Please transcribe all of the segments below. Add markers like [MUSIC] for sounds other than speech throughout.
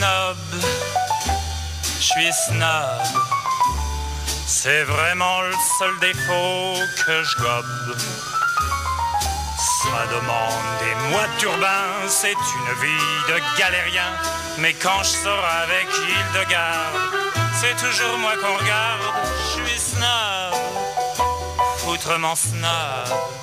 snob, je suis snob. C'est vraiment le seul défaut que je gobe. Ça demande des mois de turbin, c'est une vie de galérien. Mais quand je sors avec Hildegarde, c'est toujours moi qu'on regarde. Je suis snob, foutrement snob.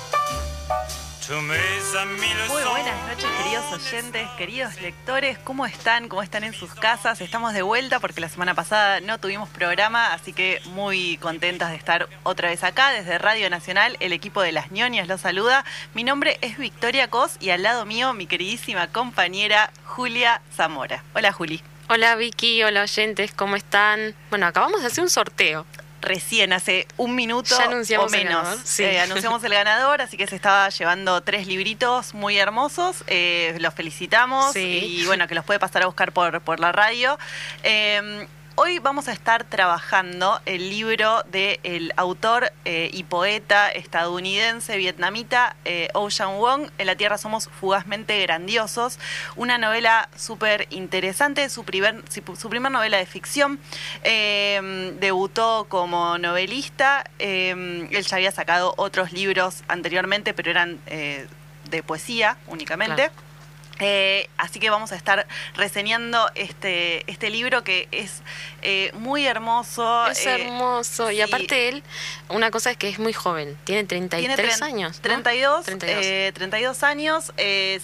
Muy buenas noches, queridos oyentes, queridos lectores. ¿Cómo están? ¿Cómo están en sus casas? Estamos de vuelta porque la semana pasada no tuvimos programa, así que muy contentas de estar otra vez acá desde Radio Nacional. El equipo de las ñoñas los saluda. Mi nombre es Victoria Cos y al lado mío mi queridísima compañera Julia Zamora. Hola, Juli. Hola Vicky, hola oyentes, ¿cómo están? Bueno, acabamos de hacer un sorteo recién, hace un minuto o menos. Eh, anunciamos el ganador, así que se estaba llevando tres libritos muy hermosos. Eh, los felicitamos y bueno, que los puede pasar a buscar por, por la radio. Eh, Hoy vamos a estar trabajando el libro del autor eh, y poeta estadounidense vietnamita eh, Ocean Wong, En la Tierra somos fugazmente grandiosos, una novela súper interesante, su primer, su primer novela de ficción. Eh, debutó como novelista, él ya había sacado otros libros anteriormente, pero eran de poesía únicamente. Eh, así que vamos a estar reseñando este, este libro que es eh, muy hermoso. Es eh, hermoso. Y aparte él, una cosa es que es muy joven, tiene 33 años. 32, 32. años.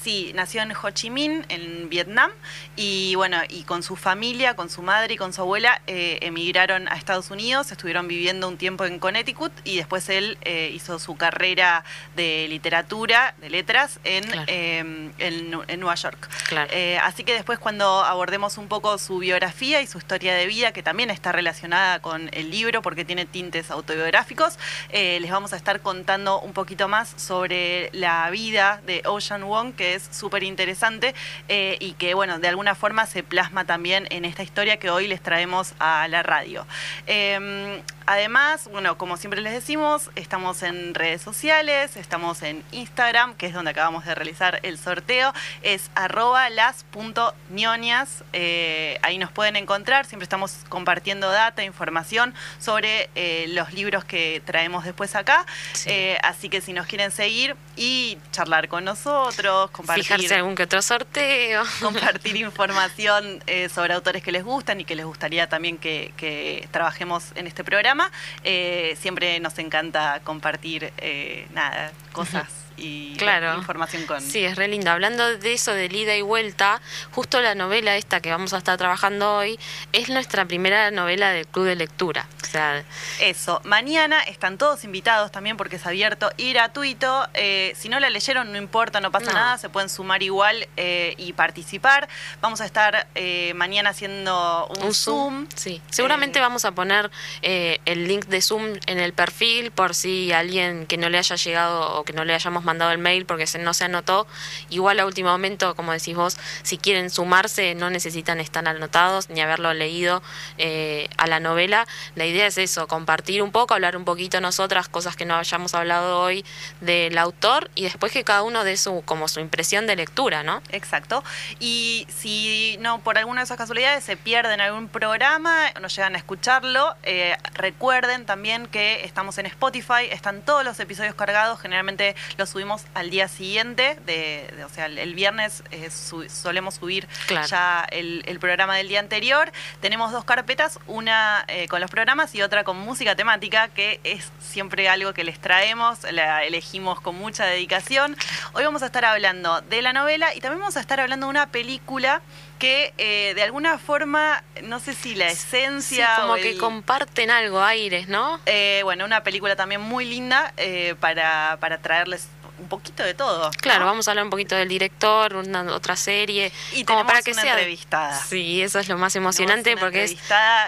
sí, nació en Ho Chi Minh, en Vietnam. Y bueno, y con su familia, con su madre y con su abuela, emigraron a Estados Unidos, estuvieron viviendo un tiempo en Connecticut y después él hizo su carrera de literatura, de letras, en, en Nueva York. Eh, así que después cuando abordemos un poco su biografía y su historia de vida, que también está relacionada con el libro porque tiene tintes autobiográficos, eh, les vamos a estar contando un poquito más sobre la vida de Ocean Wong, que es súper interesante eh, y que, bueno, de alguna forma se plasma también en esta historia que hoy les traemos a la radio. Em, Además, bueno, como siempre les decimos, estamos en redes sociales, estamos en Instagram, que es donde acabamos de realizar el sorteo, es arroba las.ñoñas, eh, ahí nos pueden encontrar, siempre estamos compartiendo data, información sobre eh, los libros que traemos después acá, eh, así que si nos quieren seguir y charlar con nosotros, compartir... Fijarse algún que otro sorteo. [LAUGHS] Compartir información sobre autores que les gustan y que les gustaría también que trabajemos en este programa eh, siempre nos encanta compartir eh, nada, cosas y claro. información con... Sí, es re lindo. Hablando de eso, de ida y vuelta, justo la novela esta que vamos a estar trabajando hoy es nuestra primera novela del club de lectura. O sea, eso, mañana están todos invitados también porque es abierto y gratuito. Eh, si no la leyeron, no importa, no pasa nada, se pueden sumar igual eh, y participar. Vamos a estar eh, mañana haciendo un, Zoom. Sí, seguramente vamos a poner el link de Zoom en el perfil por si alguien que no le haya llegado o que no le hayamos mandado el mail porque no se anotó. Igual a último momento, como decís vos, si quieren sumarse no necesitan estar anotados ni haberlo leído eh, a la novela. La idea es eso, compartir un poco, hablar un poquito nosotras, cosas que no hayamos hablado hoy del autor y después que cada uno dé su, como su impresión de lectura, ¿no? Exacto. Y si no, por alguna de esas casualidades se pierden algún programa, no llegan a escucharlo, eh, recuerden también que estamos en Spotify, están todos los episodios cargados, generalmente los subimos al día siguiente, de, o sea, el, viernes eh, solemos subir ya el, programa del día anterior. Tenemos dos carpetas, una eh, con los programas y otra con música temática, que es siempre algo que les traemos, la elegimos con mucha dedicación. Hoy vamos a estar hablando de la novela y también vamos a estar hablando de una película que eh, de alguna forma, no sé si la esencia... como que comparten algo, aires, ¿no? bueno, una película también muy linda para, para traerles un poquito de todo. Claro, vamos a hablar un poquito del director, una otra serie. Y como para que una sea entrevistada. Sí, eso es lo más emocionante porque es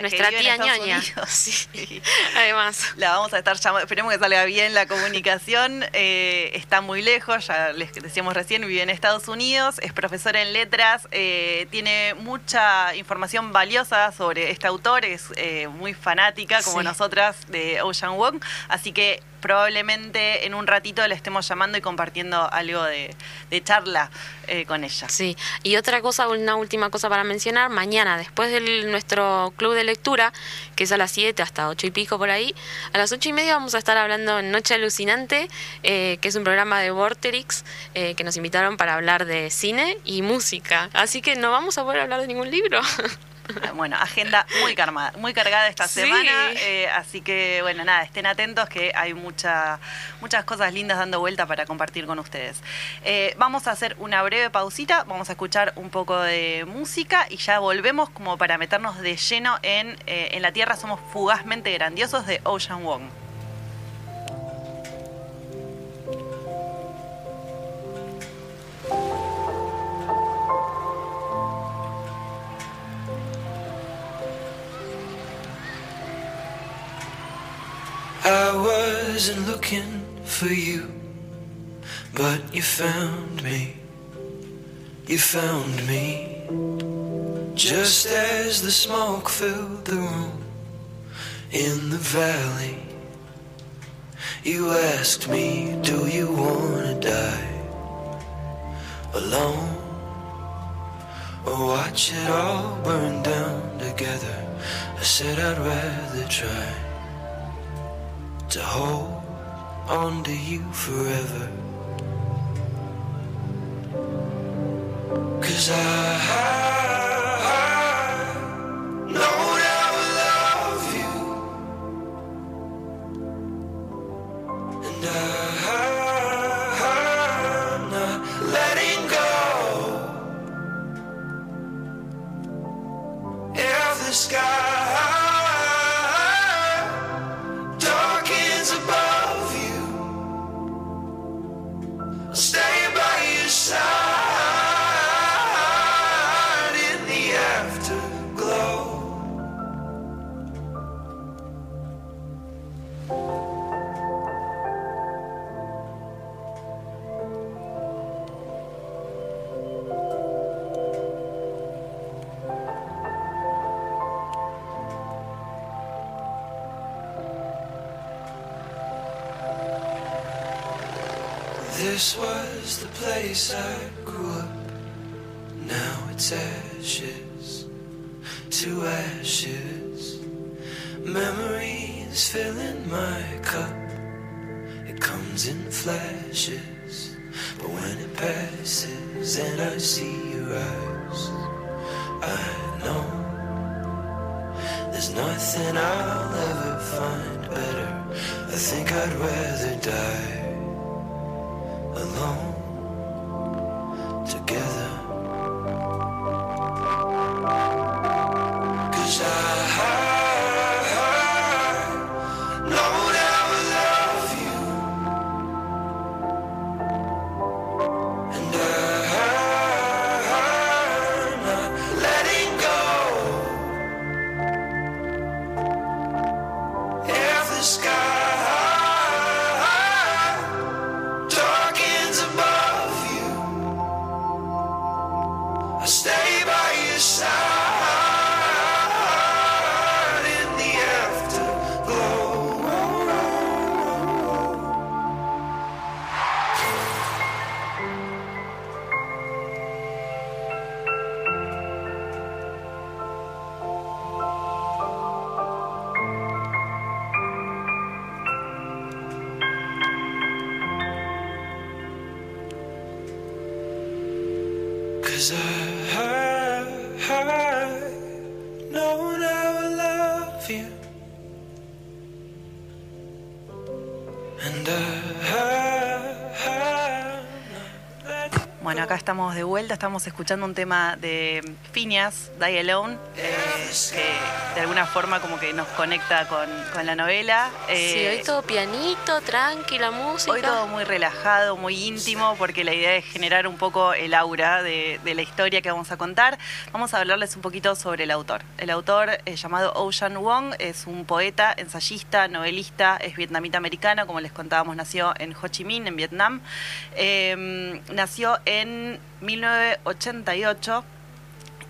nuestra tía ñoña. [LAUGHS] Sí. Además. La vamos a estar llamando, esperemos que salga bien la comunicación. Eh, está muy lejos, ya les decíamos recién, vive en Estados Unidos, es profesora en letras, eh, tiene mucha información valiosa sobre este autor, es eh, muy fanática como nosotras de Ocean Wong, así que probablemente en un ratito le estemos llamando y compartiendo algo de, charla eh, con ella. Sí, y otra cosa, una última cosa para mencionar, mañana, después de nuestro club de lectura, que es a las 7 hasta 8 y pico por ahí, a las 8 y media vamos a estar hablando en Noche Alucinante, eh, que es un programa de Vorterix, eh, que nos invitaron para hablar de cine y música. Así que no vamos a poder hablar de ningún libro. [LAUGHS] Bueno, agenda muy cargada, muy cargada esta semana, eh, así que bueno, nada, estén atentos que hay mucha, muchas cosas lindas dando vuelta para compartir con ustedes. Eh, vamos a hacer una breve pausita, vamos a escuchar un poco de música y ya volvemos como para meternos de lleno en eh, En la Tierra somos fugazmente grandiosos de Ocean Wong. Wasn't looking for you, but you found me. You found me. Just as the smoke filled the room in the valley, you asked me, Do you wanna die alone? Or watch it all burn down together? I said I'd rather try to hold on to you forever. Cause I This was the place I grew up. Now it's ashes to ashes. Memories filling my cup. It comes in flashes. But when it passes and I see your eyes, I know there's nothing I'll ever find better. I think I'd rather die Bueno, acá estamos de vuelta, estamos escuchando un tema de Phineas, Die Alone, eh, que de alguna forma como que nos conecta con, la novela. Eh, sí, hoy todo pianito, tranquila música. Hoy todo muy relajado, muy íntimo, porque la idea es generar un poco el aura de, la historia que vamos a contar. Vamos a hablarles un poquito sobre el autor. El autor es llamado Ocean Wong es un poeta, ensayista, novelista, es vietnamita americana, como les contábamos, nació en Ho Chi Minh, en Vietnam. Em, nació en 1988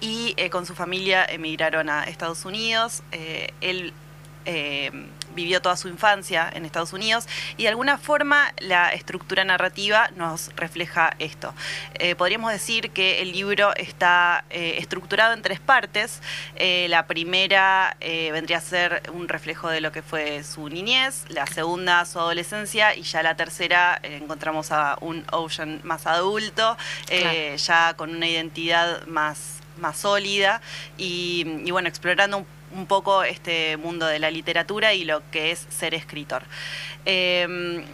y eh, con su familia emigraron a Estados Unidos. Eh, él eh, vivió toda su infancia en Estados Unidos y de alguna forma la estructura narrativa nos refleja esto. Eh, podríamos decir que el libro está eh, estructurado en tres partes. Eh, la primera vendría a ser un reflejo de lo que fue su niñez, la segunda su adolescencia y ya la tercera encontramos a un Ocean más adulto, ya con una identidad más, más sólida y, bueno, explorando un un poco este mundo de la literatura y lo que es ser escritor. Em,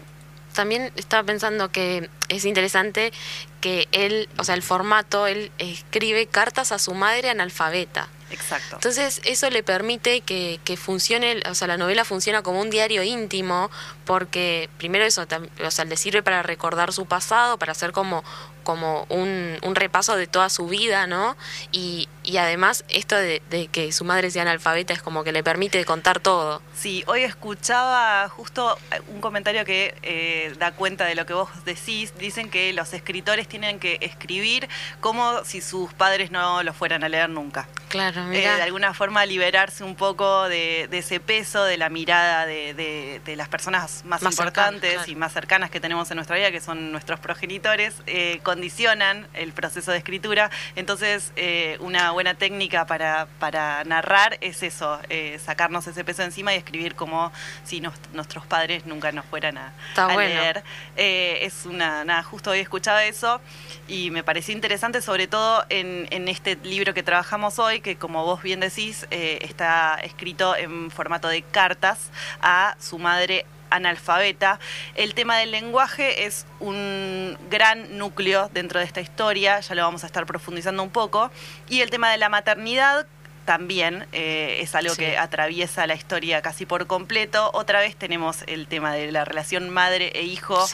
también estaba pensando que es interesante que él, o sea, el formato, él escribe cartas a su madre analfabeta. Exacto. Entonces, eso le permite que, que, funcione, o sea, la novela funciona como un diario íntimo, porque primero eso, o sea, le sirve para recordar su pasado, para hacer como como un, un, repaso de toda su vida, ¿no? Y, y además esto de, que su madre sea analfabeta es como que le permite contar todo. Sí, hoy escuchaba justo un comentario que eh, da cuenta de lo que vos decís. Dicen que los escritores tienen que escribir como si sus padres no lo fueran a leer nunca. Claro, eh, mira. de alguna forma liberarse un poco de, ese peso, de la mirada de, las personas más, importantes y más cercanas que tenemos en nuestra vida, que son nuestros progenitores. Eh, condicionan el proceso de escritura. Entonces, eh, una buena técnica para, para narrar es eso, eh, sacarnos ese peso encima y escribir como si nuestros padres nunca nos fueran a, leer. Eh, es una, nada, justo hoy escuchaba eso y me pareció interesante, sobre todo en, en este libro que trabajamos hoy, que como vos bien decís, está escrito en formato de cartas a su madre analfabeta. El tema del lenguaje es un gran núcleo dentro de esta historia, ya lo vamos a estar profundizando un poco. Y el tema de la maternidad también eh, es algo que atraviesa la historia casi por completo. Otra vez tenemos el tema de la relación madre e hijo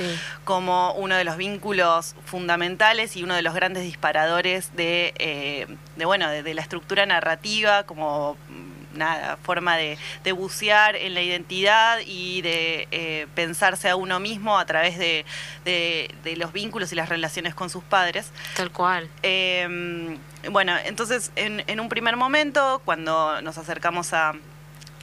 como uno de los vínculos fundamentales y uno de los grandes disparadores de, eh, bueno, de, la estructura narrativa como nada, forma de, bucear en la identidad y de eh, pensarse a uno mismo a través de, los vínculos y las relaciones con sus padres. Tal cual. Em, bueno, entonces en un primer momento, cuando nos acercamos a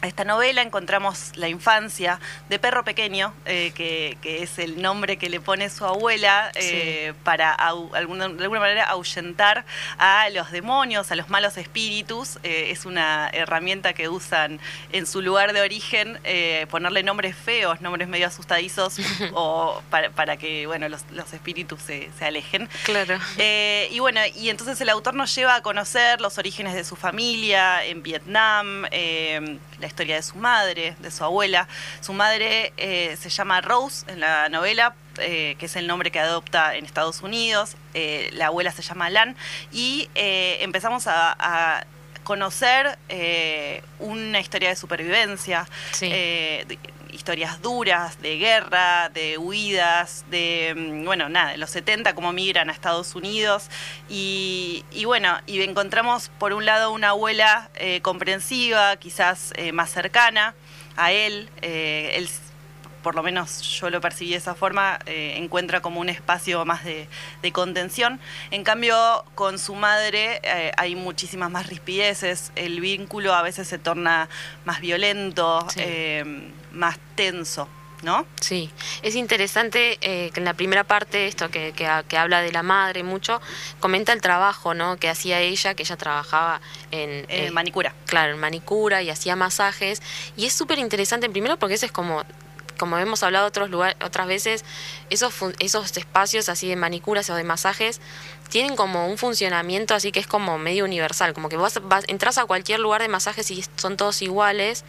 esta novela encontramos la infancia de Perro Pequeño, eh, que, es el nombre que le pone su abuela eh, para alguna, de alguna manera ahuyentar a los demonios, a los malos espíritus. Eh, es una herramienta que usan en su lugar de origen, ponerle nombres feos, nombres medio asustadizos, [LAUGHS] o para, que bueno, los, espíritus se, se, alejen. Claro. y bueno, y entonces el autor nos lleva a conocer los orígenes de su familia en Vietnam, la historia de su madre, de su abuela. Su madre eh, se llama Rose en la novela, eh, que es el nombre que adopta en Estados Unidos. Eh, la abuela se llama Lan. Y empezamos a, conocer una historia de supervivencia. Historias duras de guerra, de huidas, de, mm, bueno, nada, de los 70, cómo migran a Estados Unidos. Y, bueno, y encontramos por un lado una abuela eh, comprensiva, quizás eh, más cercana a él. Eh, él, por lo menos yo lo percibí de esa forma, encuentra como un espacio más de, contención. En cambio, con su madre hay muchísimas más rispideces, el vínculo a veces se torna más violento, más tenso. ¿no? Sí, es interesante eh, que en la primera parte, esto que, que, habla de la madre mucho, comenta el trabajo, ¿no? Que hacía ella, que ella trabajaba en... Eh, manicura. Claro, en manicura y hacía masajes. Y es súper interesante, primero porque ese es como como hemos hablado otros lugares, otras veces, esos, esos espacios así de manicuras o de masajes tienen como un funcionamiento así que es como medio universal, como que vos vas, entras a cualquier lugar de masajes y son todos iguales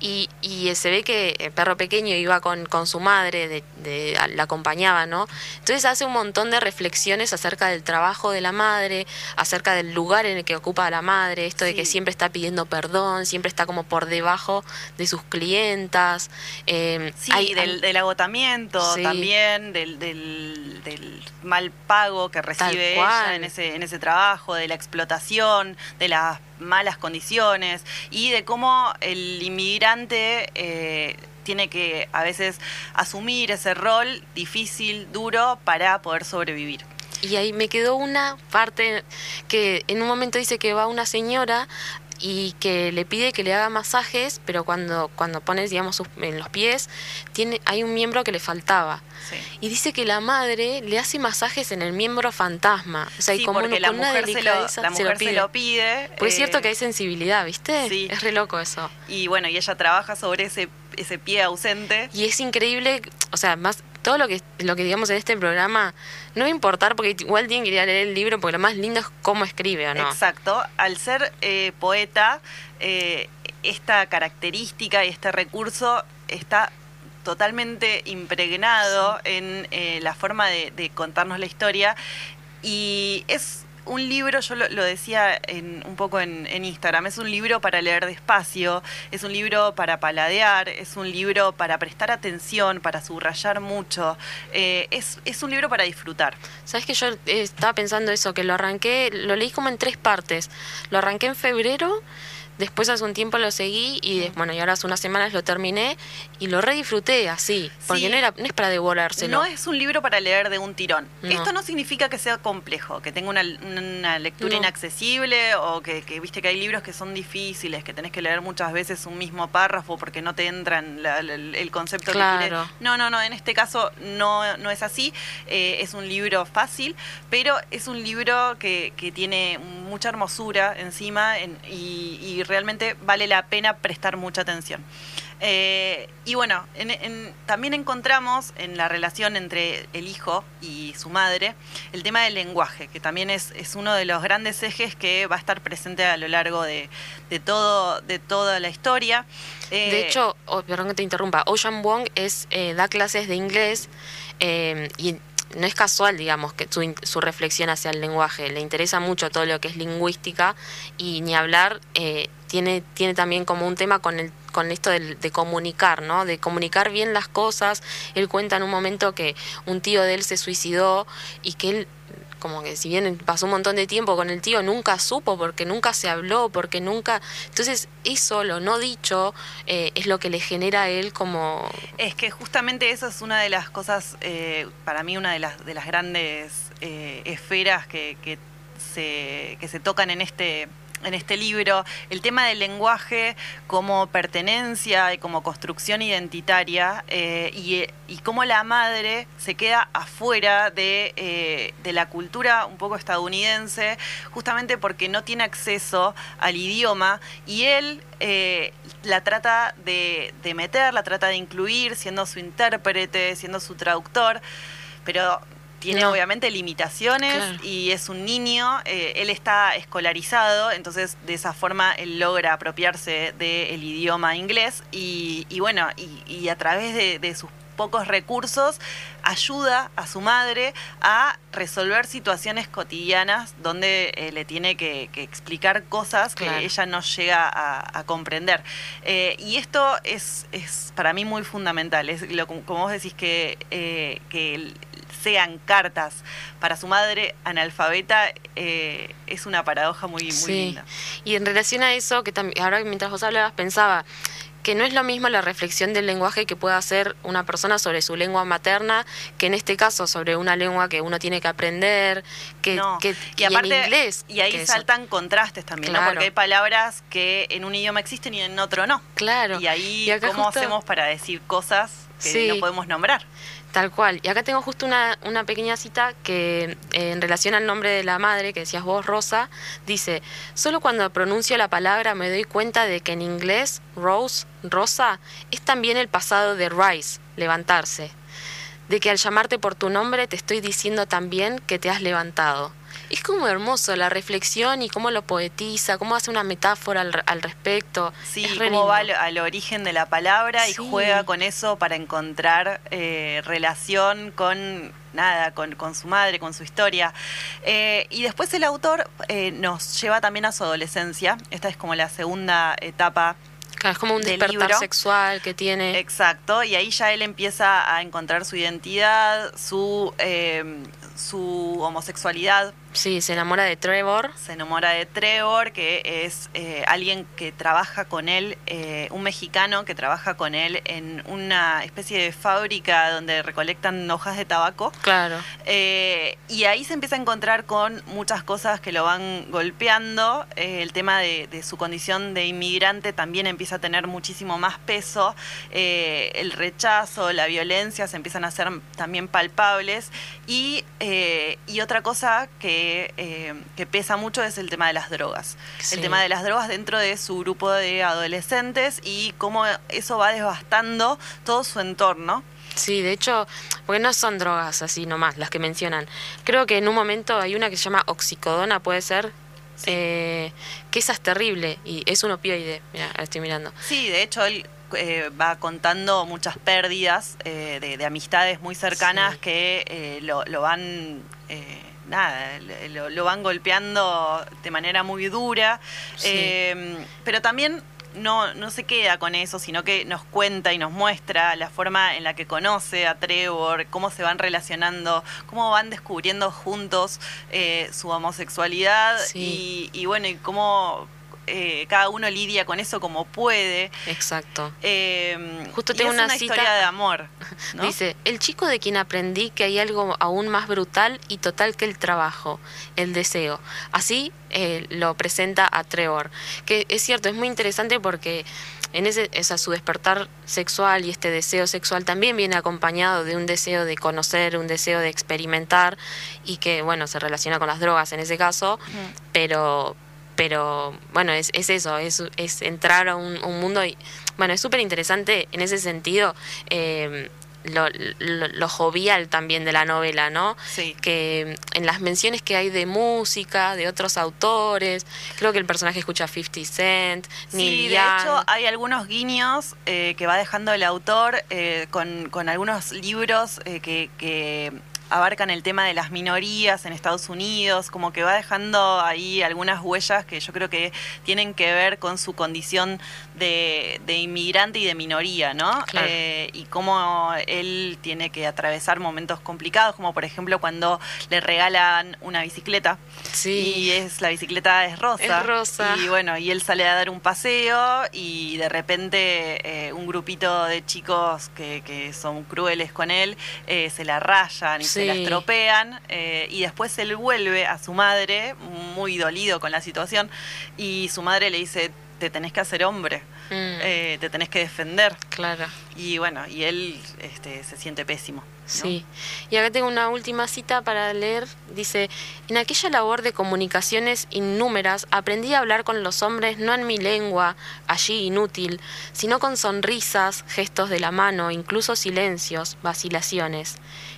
y, y se ve que el perro pequeño iba con, con su madre, de, la acompañaba, ¿no? Entonces hace un montón de reflexiones acerca del trabajo de la madre, acerca del lugar en el que ocupa la madre, esto de que siempre está pidiendo perdón, siempre está como por debajo de sus clientas. Eh, sí, del, agotamiento también, del, del, del mal pago que recibe en ese, en ese trabajo, de la explotación, de las malas condiciones y de cómo el inmigrante eh, tiene que a veces asumir ese rol difícil, duro, para poder sobrevivir. Y ahí me quedó una parte que en un momento dice que va una señora y que le pide que le haga masajes, pero cuando, cuando pones, digamos, en los pies, tiene, hay un miembro que le faltaba. Y dice que la madre le hace masajes en el miembro fantasma. O sea, y como porque la mujer, se lo, la mujer se lo, pide. Porque es cierto eh, que hay sensibilidad, ¿viste? Sí. Es re loco eso. Y bueno, y ella trabaja sobre ese, ese pie ausente. Y es increíble, o sea, más todo lo que, lo que digamos en este programa no va a importar porque igual tienen que ir a leer el libro porque lo más lindo es cómo escribe, ¿o no? Exacto. Al ser eh, poeta, eh, esta característica y este recurso está totalmente impregnado en eh, la forma de, de, contarnos la historia y es un libro, yo lo, decía en, un poco en, Instagram, es un libro para leer despacio, es un libro para paladear, es un libro para prestar atención, para subrayar mucho, eh, es, es, un libro para disfrutar. Sabes que yo eh, estaba pensando eso, que lo arranqué, lo leí como en tres partes, lo arranqué en febrero Después hace un tiempo lo seguí y bueno, y ahora hace unas semanas lo terminé y lo redisfruté así, porque no, era, no es para devorárselo. No es un libro para leer de un tirón. Esto no significa que sea complejo, que tenga una, lectura inaccesible o que, viste que hay libros que son difíciles, que tenés que leer muchas veces un mismo párrafo porque no te entra el concepto claro. que quieres. No, no, no, en este caso no, no es así. Eh, es un libro fácil, pero es un libro que, que tiene mucha hermosura encima y realmente vale la pena prestar mucha atención. Eh, y bueno, también encontramos en la relación entre el hijo y su madre el tema del lenguaje, que también es, uno de los grandes ejes que va a estar presente a lo largo de, todo, de toda la historia. Eh, de hecho, oh, perdón que te interrumpa, Ocean Wong es, eh, da clases de inglés y no es casual, digamos, que su, su, reflexión hacia el lenguaje. Le interesa mucho todo lo que es lingüística y ni hablar tiene, tiene también como un tema con, el, con esto de, de, comunicar, ¿no? De comunicar bien las cosas. Él cuenta en un momento que un tío de él se suicidó y que él como que si bien pasó un montón de tiempo con el tío, nunca supo, porque nunca se habló, porque nunca... Entonces, eso, lo no dicho, eh, es lo que le genera a él como... Es que justamente eso es una de las cosas, eh, para mí, una de las, de las grandes eh, esferas que, que, se, que se tocan en este en este libro el tema del lenguaje como pertenencia y como construcción identitaria eh, y, y, cómo la madre se queda afuera de, eh, de, la cultura un poco estadounidense justamente porque no tiene acceso al idioma y él eh, la trata de, de meter, la trata de incluir siendo su intérprete, siendo su traductor pero tiene obviamente limitaciones y es un niño, eh, él está escolarizado, entonces de esa forma él logra apropiarse del idioma inglés y, bueno, y, a través de, sus pocos recursos ayuda a su madre a resolver situaciones cotidianas donde eh, le tiene que, explicar cosas que ella no llega a, comprender. Eh, y esto es, es, para mí muy fundamental. Es lo, como vos decís que, que sean cartas para su madre analfabeta eh, es una paradoja muy, muy linda. Y en relación a eso, que también, ahora mientras vos hablabas pensaba que no es lo mismo la reflexión del lenguaje que pueda hacer una persona sobre su lengua materna que en este caso sobre una lengua que uno tiene que aprender, que, y, aparte, inglés. Y ahí saltan contrastes también, ¿no? Porque hay palabras que en un idioma existen y en otro no. Claro. Y ahí, ¿cómo hacemos para decir cosas que no podemos nombrar? Tal cual. Y acá tengo justo una, una pequeña cita que eh, en relación al nombre de la madre, que decías vos, Rosa, dice, solo cuando pronuncio la palabra me doy cuenta de que en inglés Rose, Rosa, es también el pasado de rise, levantarse. De que al llamarte por tu nombre te estoy diciendo también que te has levantado. Es como hermoso la reflexión y cómo lo poetiza, cómo hace una metáfora al, respecto. Sí, cómo va al, origen de la palabra y juega con eso para encontrar eh, relación con nada, con, su madre, con su historia. Eh, y después el autor eh, nos lleva también a su adolescencia. Esta es como la segunda etapa es como un despertar sexual que tiene. Exacto, y ahí ya él empieza a encontrar su identidad, su, su homosexualidad, Sí, se enamora de Trevor. Se enamora de Trevor, que es eh, alguien que trabaja con él, eh, un mexicano que trabaja con él en una especie de fábrica donde recolectan hojas de tabaco. Claro. Eh, y ahí se empieza a encontrar con muchas cosas que lo van golpeando. El tema de, de su condición de inmigrante también empieza a tener muchísimo más peso. El rechazo, la violencia se empiezan a hacer también palpables. Y, y otra cosa que, eh, que pesa mucho es el tema de las drogas. Sí. El tema de las drogas dentro de su grupo de adolescentes y cómo eso va devastando todo su entorno. Sí, de hecho, porque no son drogas así nomás las que mencionan. Creo que en un momento hay una que se llama oxicodona, puede ser. Eh, que esa es terrible y es un opioide. Mira, estoy mirando. Sí, de hecho él eh, va contando muchas pérdidas eh, de, de amistades muy cercanas Sí. que lo, lo van... Nada, lo, lo van golpeando de manera muy dura, Sí. Eh, pero también no, no se queda con eso, sino que nos cuenta y nos muestra la forma en la que conoce a Trevor, cómo se van relacionando, cómo van descubriendo juntos eh, su homosexualidad Sí. y, y bueno, y cómo eh, cada uno lidia con eso como puede. Exacto. Eh, Justo y tengo es una una cita- historia de amor. ¿no? Dice, el chico de quien aprendí que hay algo aún más brutal y total que el trabajo, el deseo. Así eh, lo presenta a Trevor. Que es cierto, es muy interesante porque en ese, esa, su despertar sexual y este deseo sexual también viene acompañado de un deseo de conocer, un deseo de experimentar y que, bueno, se relaciona con las drogas en ese caso, pero pero bueno, es, es eso, es, es entrar a un, un mundo y bueno, es súper interesante en ese sentido eh, lo, lo, lo jovial también de la novela, ¿no? Sí. Que en las menciones que hay de música, de otros autores, creo que el personaje escucha 50 Cent, Sí, Neil de Young. hecho hay algunos guiños eh, que va dejando el autor eh, con, con algunos libros eh, que, que abarcan el tema de las minorías en Estados Unidos, como que va dejando ahí algunas huellas que yo creo que tienen que ver con su condición de, de inmigrante y de minoría, ¿no? Claro. Eh, y cómo él tiene que atravesar momentos complicados, como por ejemplo cuando le regalan una bicicleta. Sí. Y es la bicicleta es rosa. Es rosa. Y bueno, y él sale a dar un paseo y de repente eh, un grupito de chicos que, que son crueles con él eh, se la rayan y se la estropean y después él vuelve a su madre muy dolido con la situación y su madre le dice te tenés que hacer hombre, Mm, eh, te tenés que defender. claro. Y bueno, y él este, se siente pésimo. ¿no? Sí. Y acá tengo una última cita para leer. Dice, en aquella labor de comunicaciones innúmeras aprendí a hablar con los hombres no en mi lengua, allí inútil, sino con sonrisas, gestos de la mano, incluso silencios, vacilaciones.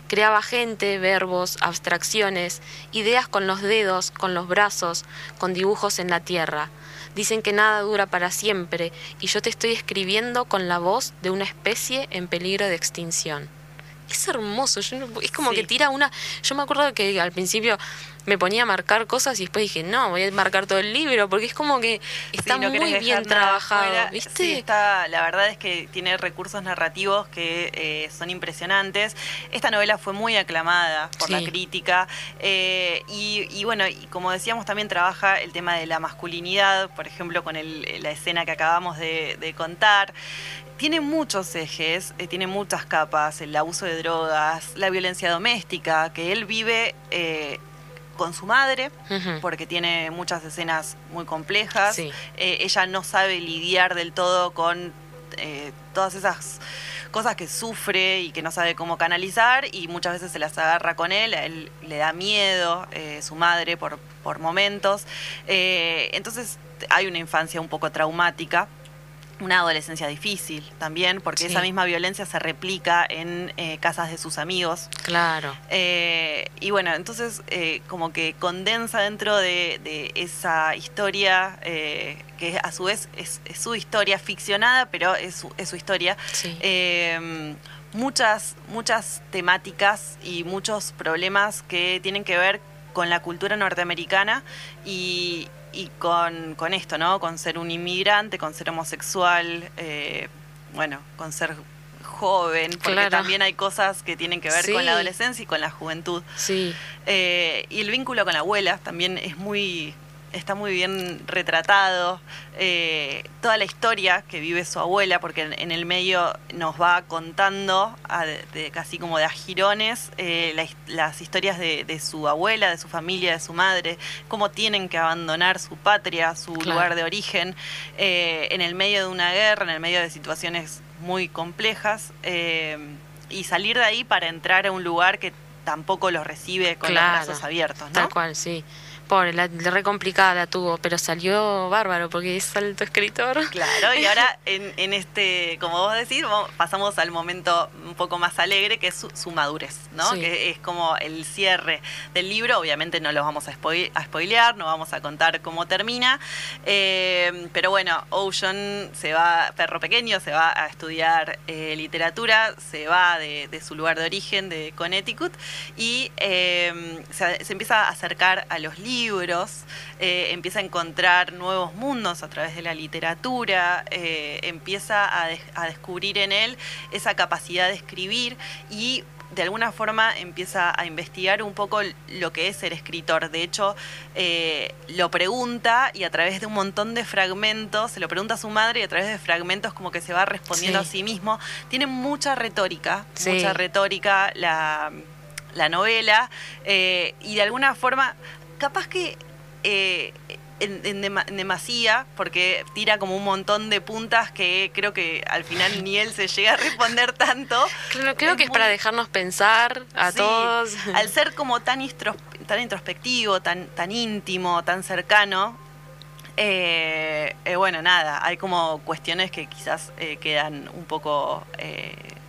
Creaba gente, verbos, abstracciones, ideas con los dedos, con los brazos, con dibujos en la tierra. Dicen que nada dura para siempre y yo te estoy escribiendo con la voz de una especie en peligro de extinción. Es hermoso, yo no- es como Sí. que tira una... Yo me acuerdo que al principio me ponía a marcar cosas y después dije, no, voy a marcar todo el libro, porque es como que está Sí, no muy bien trabajado, afuera. ¿viste? Sí, está, la verdad es que tiene recursos narrativos que eh, son impresionantes. Esta novela fue muy aclamada por la crítica eh, y, y bueno, y como decíamos, también trabaja el tema de la masculinidad, por ejemplo, con el- la escena que acabamos de, de contar. Tiene muchos ejes, eh, tiene muchas capas, el abuso de drogas, la violencia doméstica, que él vive eh, con su madre, porque tiene muchas escenas muy complejas. Sí. Eh, ella no sabe lidiar del todo con eh, todas esas cosas que sufre y que no sabe cómo canalizar y muchas veces se las agarra con él, a él le da miedo eh, su madre por, por momentos. Eh, entonces hay una infancia un poco traumática. Una adolescencia difícil también, porque Sí. esa misma violencia se replica en eh, casas de sus amigos. Claro. Eh, y bueno, entonces eh, como que condensa dentro de, de esa historia, que a su vez es, es su historia ficcionada, pero es su, es su historia, Sí. eh, muchas, muchas temáticas y muchos problemas que tienen que ver con la cultura norteamericana y, y con, con esto, ¿no? Con ser un inmigrante, con ser homosexual, eh, bueno, con ser joven, porque Claro. también hay cosas que tienen que ver Sí. con la adolescencia y con la juventud. Sí, Eh, y el vínculo con la abuela también es muy está muy bien retratado eh, toda la historia que vive su abuela porque en, en el medio nos va contando a- de- casi como de a girones eh, la las historias de, de su abuela de su familia de su madre cómo tienen que abandonar su patria su Claro. lugar de origen eh, en el medio de una guerra en el medio de situaciones muy complejas eh, y salir de ahí para entrar a un lugar que tampoco los recibe con Claro. los brazos abiertos, ¿no? tal cual, sí. Pobre, la, la re complicada la tuvo, pero salió bárbaro porque es alto escritor. Claro, y ahora [LAUGHS] en, en este, como vos decís, vamos- pasamos al momento un poco más alegre, que es su, su madurez, ¿no? Sí. Que es como el cierre del libro. Obviamente no lo vamos a, spoil- a spoilear, no vamos a contar cómo termina. Eh, pero bueno, Ocean se va, perro pequeño, se va a estudiar eh, literatura, se va de, de su lugar de origen, de Connecticut, y eh, se, se empieza a acercar a los libros, eh, empieza a encontrar nuevos mundos a través de la literatura, eh, empieza a, des- a descubrir en él esa capacidad de escribir y de alguna forma empieza a investigar un poco lo que es ser escritor. De hecho, eh, lo pregunta y a través de un montón de fragmentos, se lo pregunta a su madre y a través de fragmentos como que se va respondiendo Sí. a sí mismo. Tiene mucha retórica, Sí. mucha retórica la, la novela eh, y de alguna forma, capaz que... eh, en, en dema- en demasía, porque tira como un montón de puntas que creo que al final ni él se llega a responder tanto. Creo, creo que es para dejarnos pensar a Sí, todos. Al ser como tan, tan introspectivo, tan, tan íntimo, tan cercano, eh, eh, bueno, nada, hay como cuestiones que quizás eh, quedan un poco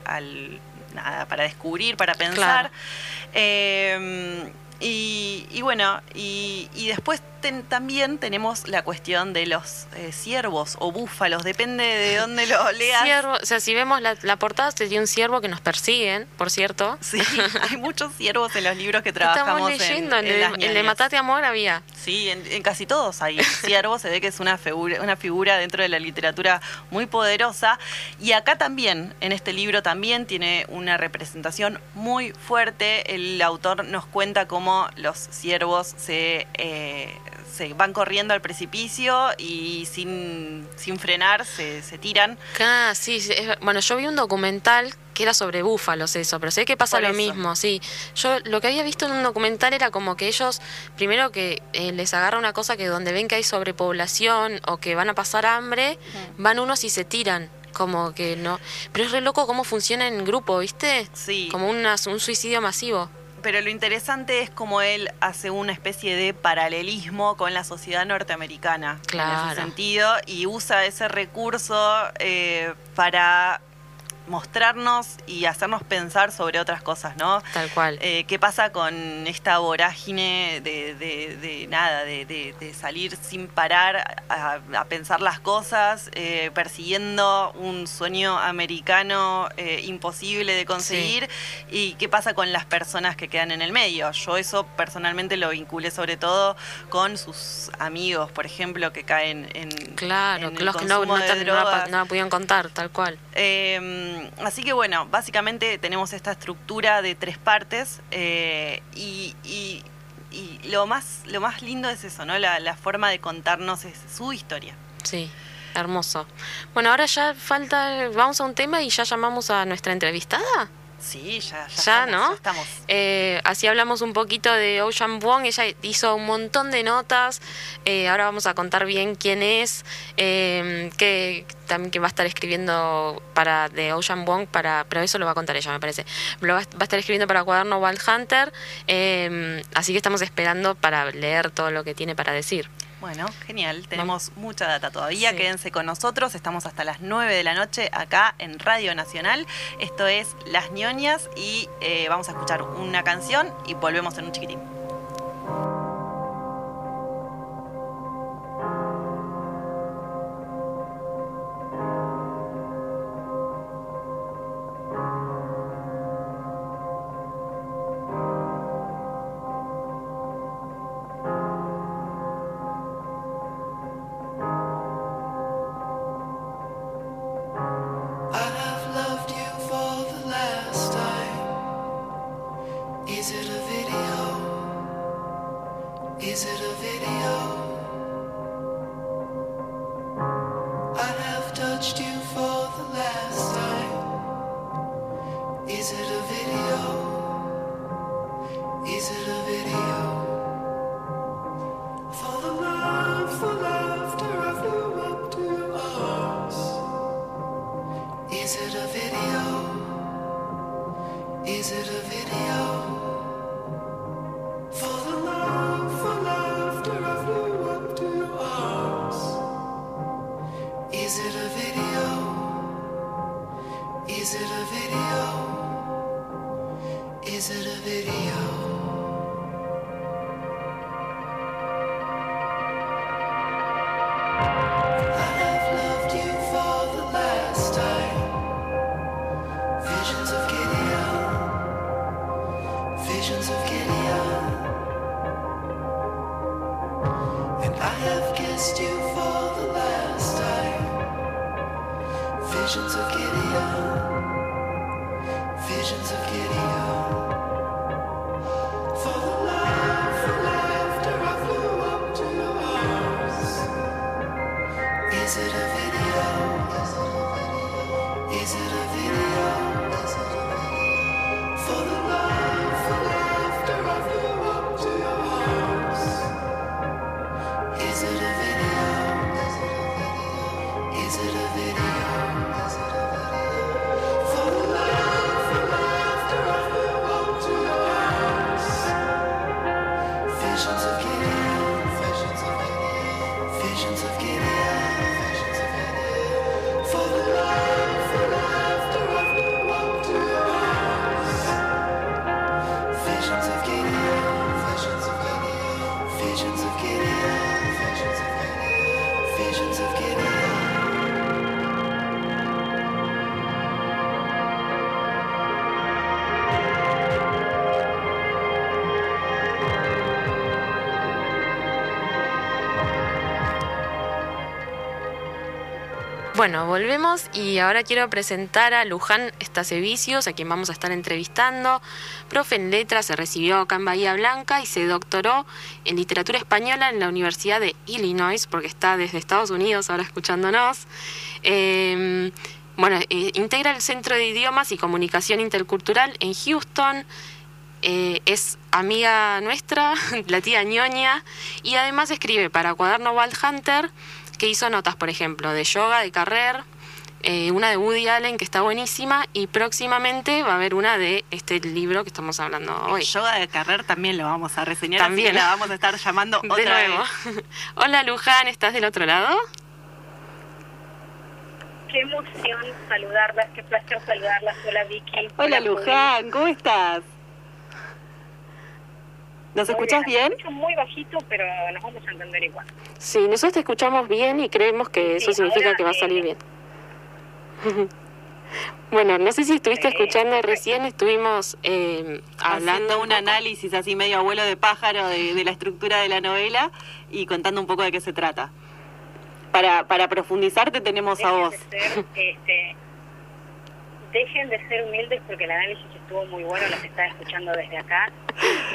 al, nada, para descubrir, para pensar. Claro. Y, y bueno, y, y después ten- también tenemos la cuestión de los eh, ciervos o búfalos, depende de dónde lo [LAUGHS] leas. Ciervo, o sea, si vemos la, la portada, sería un ciervo que nos persiguen, por cierto. Sí, [LAUGHS] hay muchos ciervos en los libros que [LAUGHS] trabajamos Estamos leyendo, en, en las el de. Matate Amor había. Sí, en, en casi todos hay ciervos, se ve que es una figura, una figura dentro de la literatura muy poderosa. Y acá también, en este libro también tiene una representación muy fuerte. El autor nos cuenta cómo los ciervos se, eh, se van corriendo al precipicio y sin, sin frenar se, se tiran. Ah, sí, sí, bueno, yo vi un documental que era sobre búfalos eso, pero sé que pasa lo mismo, sí. Yo lo que había visto en un documental era como que ellos, primero que eh, les agarra una cosa que donde ven que hay sobrepoblación o que van a pasar hambre, van unos y se tiran, como que no. Pero es re loco cómo funciona en grupo, ¿viste? Sí. Como una- un suicidio masivo. Pero lo interesante es cómo él hace una especie de paralelismo con la sociedad norteamericana en Claro. ese sentido y usa ese recurso eh, para mostrarnos y hacernos pensar sobre otras cosas, ¿no? Tal cual. Eh, ¿Qué pasa con esta vorágine de, de- de nada, de, salir sin parar a, a pensar las cosas, eh, persiguiendo un sueño americano eh, imposible de conseguir? ¿Y qué pasa con las personas que quedan en el medio? Yo eso personalmente lo vinculé sobre todo con sus amigos, por ejemplo, que caen en... Claro, en el los que no, no, de pudieron contar, tal cual. Eh, así que bueno, básicamente tenemos esta estructura de tres partes eh, y, y- y lo más lo más lindo es eso, ¿no? La, la forma de contarnos es su historia. Sí, hermoso. Bueno, ahora ya falta, vamos a un tema y ya llamamos a nuestra entrevistada. Sí, ya, ya, Ya, estamos, ¿no? ya estamos. Eh, así hablamos un poquito de Ocean Wong, ella hizo un montón de notas, eh, ahora vamos a contar bien quién es, eh, que también que va a estar escribiendo para de Ocean Wong, para, pero eso lo va a contar ella me parece, lo va, va a estar escribiendo para Cuaderno Wild Hunter, eh, así que estamos esperando para leer todo lo que tiene para decir. Bueno, genial, tenemos mucha data todavía, Sí. quédense con nosotros, estamos hasta las 9 de la noche acá en Radio Nacional, esto es Las ñoñas y eh, vamos a escuchar una canción y volvemos en un chiquitín. Bueno, volvemos y ahora quiero presentar a Luján Estasevicius, a quien vamos a estar entrevistando. Profe en letras, se recibió acá en Bahía Blanca y se doctoró en literatura española en la Universidad de Illinois, porque está desde Estados Unidos ahora escuchándonos. Eh, bueno, eh, integra el Centro de Idiomas y Comunicación Intercultural en Houston. Eh, es amiga nuestra, [LAUGHS] la tía ñoña, y además escribe para Cuaderno Wild Hunter, que hizo notas, por ejemplo, de yoga, de carrer, eh, una de Woody Allen que está buenísima, y próximamente va a haber una de este libro que estamos hablando hoy. Yoga de carrer también lo vamos a reseñar, También. así que la vamos a estar llamando De otra nuevo. vez. [LAUGHS] Hola Luján, ¿estás del otro lado? Qué emoción saludarlas, qué placer saludarlas. Hola Vicky. Hola. Luján, ¿cómo estás? ¿Nos Muy escuchás bien? Muy bajito, pero nos vamos a entender igual. Sí, nosotros te escuchamos bien y creemos que eso Sí, significa ahora, que va a eh, salir bien. [LAUGHS] bueno, no sé si estuviste Eh, escuchando recién, estuvimos eh, hablando un análisis así medio abuelo de pájaro de, de la estructura de la novela y contando un poco de qué se trata. Para, para profundizar te tenemos a vos. ser, este, dejen de ser humildes porque el análisis estuvo muy bueno, las estaba escuchando desde acá.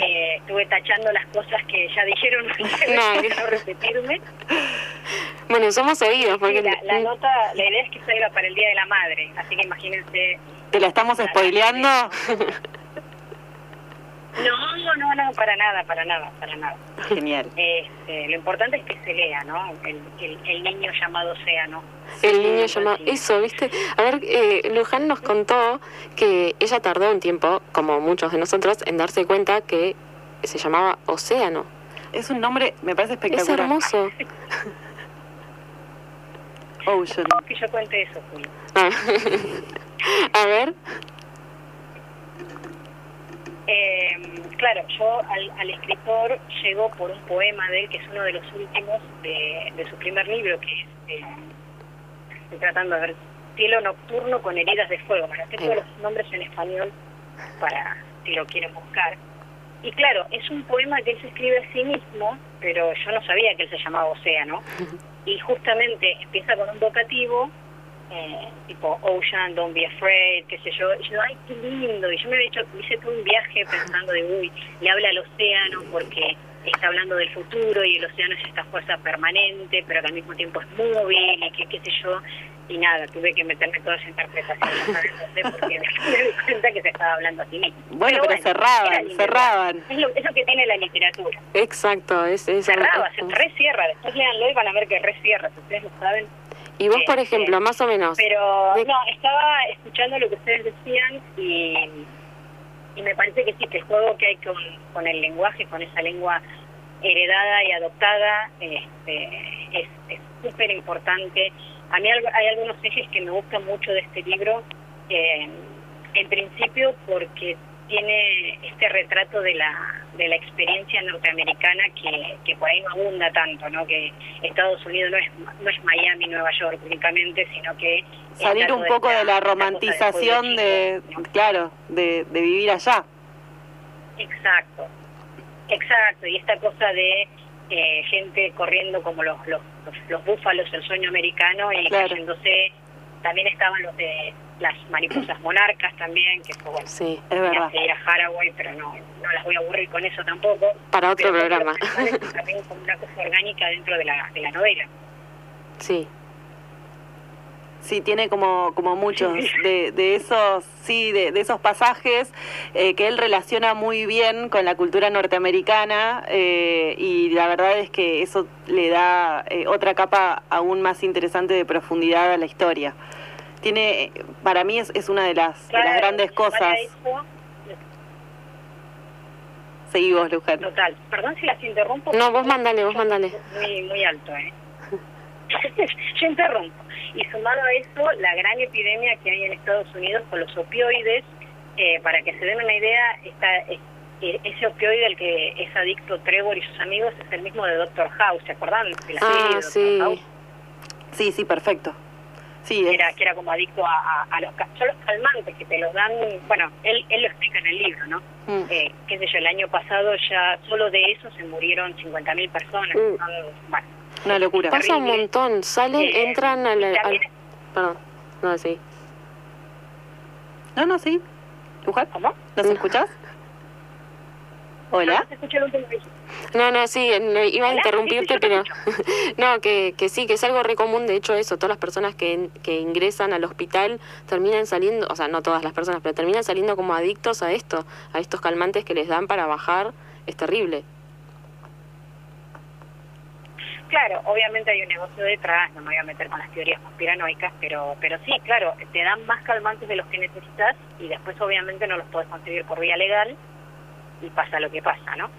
Eh, estuve tachando las cosas que ya dijeron [LAUGHS] No, para no repetirme. Bueno, somos oídos porque la, la nota, la idea es que salga para el Día de la Madre, así que imagínense ¿Te la estamos spoileando? [LAUGHS] No, no, no, para nada, para nada, para nada. Genial. Este, lo importante es que se lea, ¿no? El, el, el niño llamado Océano. El niño Sí, llama sí. eso, ¿viste? A ver, eh, Luján nos contó que ella tardó un tiempo, como muchos de nosotros, en darse cuenta que se llamaba Océano. Es un nombre, me parece Es espectacular. hermoso. [LAUGHS] Ocean. Que yo cuente eso, Julio. Ah. [LAUGHS] A ver, Eh, claro, yo al, al escritor llegó por un poema de él, que es uno de los últimos de, de su primer libro, que es, eh, estoy tratando de ver, Cielo Nocturno con heridas de fuego. Bueno, tengo Ahí va. los nombres en español para si lo quieren buscar. Y claro, es un poema que él se escribe a sí mismo, pero yo no sabía que él se llamaba Océano. Y justamente empieza con un vocativo, eh, tipo Ocean, Don't Be Afraid, qué sé yo. Y yo, ay, qué lindo. Y yo me había hecho, hice todo un viaje pensando de, uy, le habla al océano porque está hablando del futuro y el océano es esta fuerza permanente, pero que al mismo tiempo es móvil y que qué sé yo. y nada, tuve que meterme toda esa interpretación, porque [LAUGHS] me di cuenta que se estaba hablando a sí mismo. Bueno, pero cerraban, cerraban. Es lo, es lo que tiene la literatura. Exacto, es, es Cerraba, se recierra. Después leanlo y van a ver que recierra, si ustedes lo saben. Y vos, por Este, ejemplo, más o menos. Pero De- no, estaba escuchando lo que ustedes decían y, y me parece que sí, que el juego que hay con, con el lenguaje, con esa lengua heredada y adoptada, este, es es súper importante. A mí hay algunos ejes que me gustan mucho de este libro, eh, en principio porque tiene este retrato de la, de la experiencia norteamericana que, que por ahí no abunda tanto, ¿no? que Estados Unidos no es, no es Miami, Nueva York únicamente, sino que... Salir un poco de la romantización de, claro, de, de vivir allá. Exacto, exacto, y esta cosa de eh, gente corriendo como los, los, los, los búfalos, el sueño americano, y Claro. cayéndose, también estaban los de las mariposas monarcas también, que fue bueno, Sí, Es verdad. ir a Haraway, pero no, no las voy a aburrir con eso tampoco. para otro Pero programa. también como una cosa orgánica dentro de la, de la novela. sí. Sí, tiene como, como muchos de, de esos, sí, de, de esos pasajes eh, que él relaciona muy bien con la cultura norteamericana eh, y la verdad es que eso le da eh, otra capa aún más interesante de profundidad a la historia. Tiene, para mí es, es una de las, de las Claro, grandes para cosas. eso, Seguimos, Luján. Total. Perdón si las interrumpo. No, vos mandale, vos mandale. Muy, muy alto, ¿eh? [LAUGHS] Yo interrumpo. Y sumado a eso, la gran epidemia que hay en Estados Unidos con los opioides, eh, para que se den una idea, está, eh, eh, ese opioide al que es adicto Trevor y sus amigos es el mismo de Doctor House, ¿se acuerdan? La serie de Ah, sí. House, Sí, sí, perfecto. Sí, que era, que era como adicto a, a- a los, son los calmantes que te los dan, bueno, él, él lo explica en el libro, ¿no? Mm. eh, qué sé yo, el año pasado ya solo de eso se murieron 50.000 personas. Mm. Son, bueno, una locura. Pasa un montón, salen, Eh, entran al, Perdón, no, sí. No, no, sí. Luján, ¿Cómo? ¿nos escuchás? Hola. No, el último que dijiste. No, no, sí, no, iba a interrumpirte, pero [LAUGHS] no, que, que sí, que es algo re común, de hecho eso, todas las personas que, que ingresan al hospital terminan saliendo, o sea, no todas las personas, pero terminan saliendo como adictos a esto, a estos calmantes que les dan para bajar, es terrible. Claro, obviamente hay un negocio detrás, no me voy a meter con las teorías conspiranoicas, pero pero sí, claro, te dan más calmantes de los que necesitas y después obviamente no los puedes conseguir por vía legal y pasa lo que pasa, ¿no?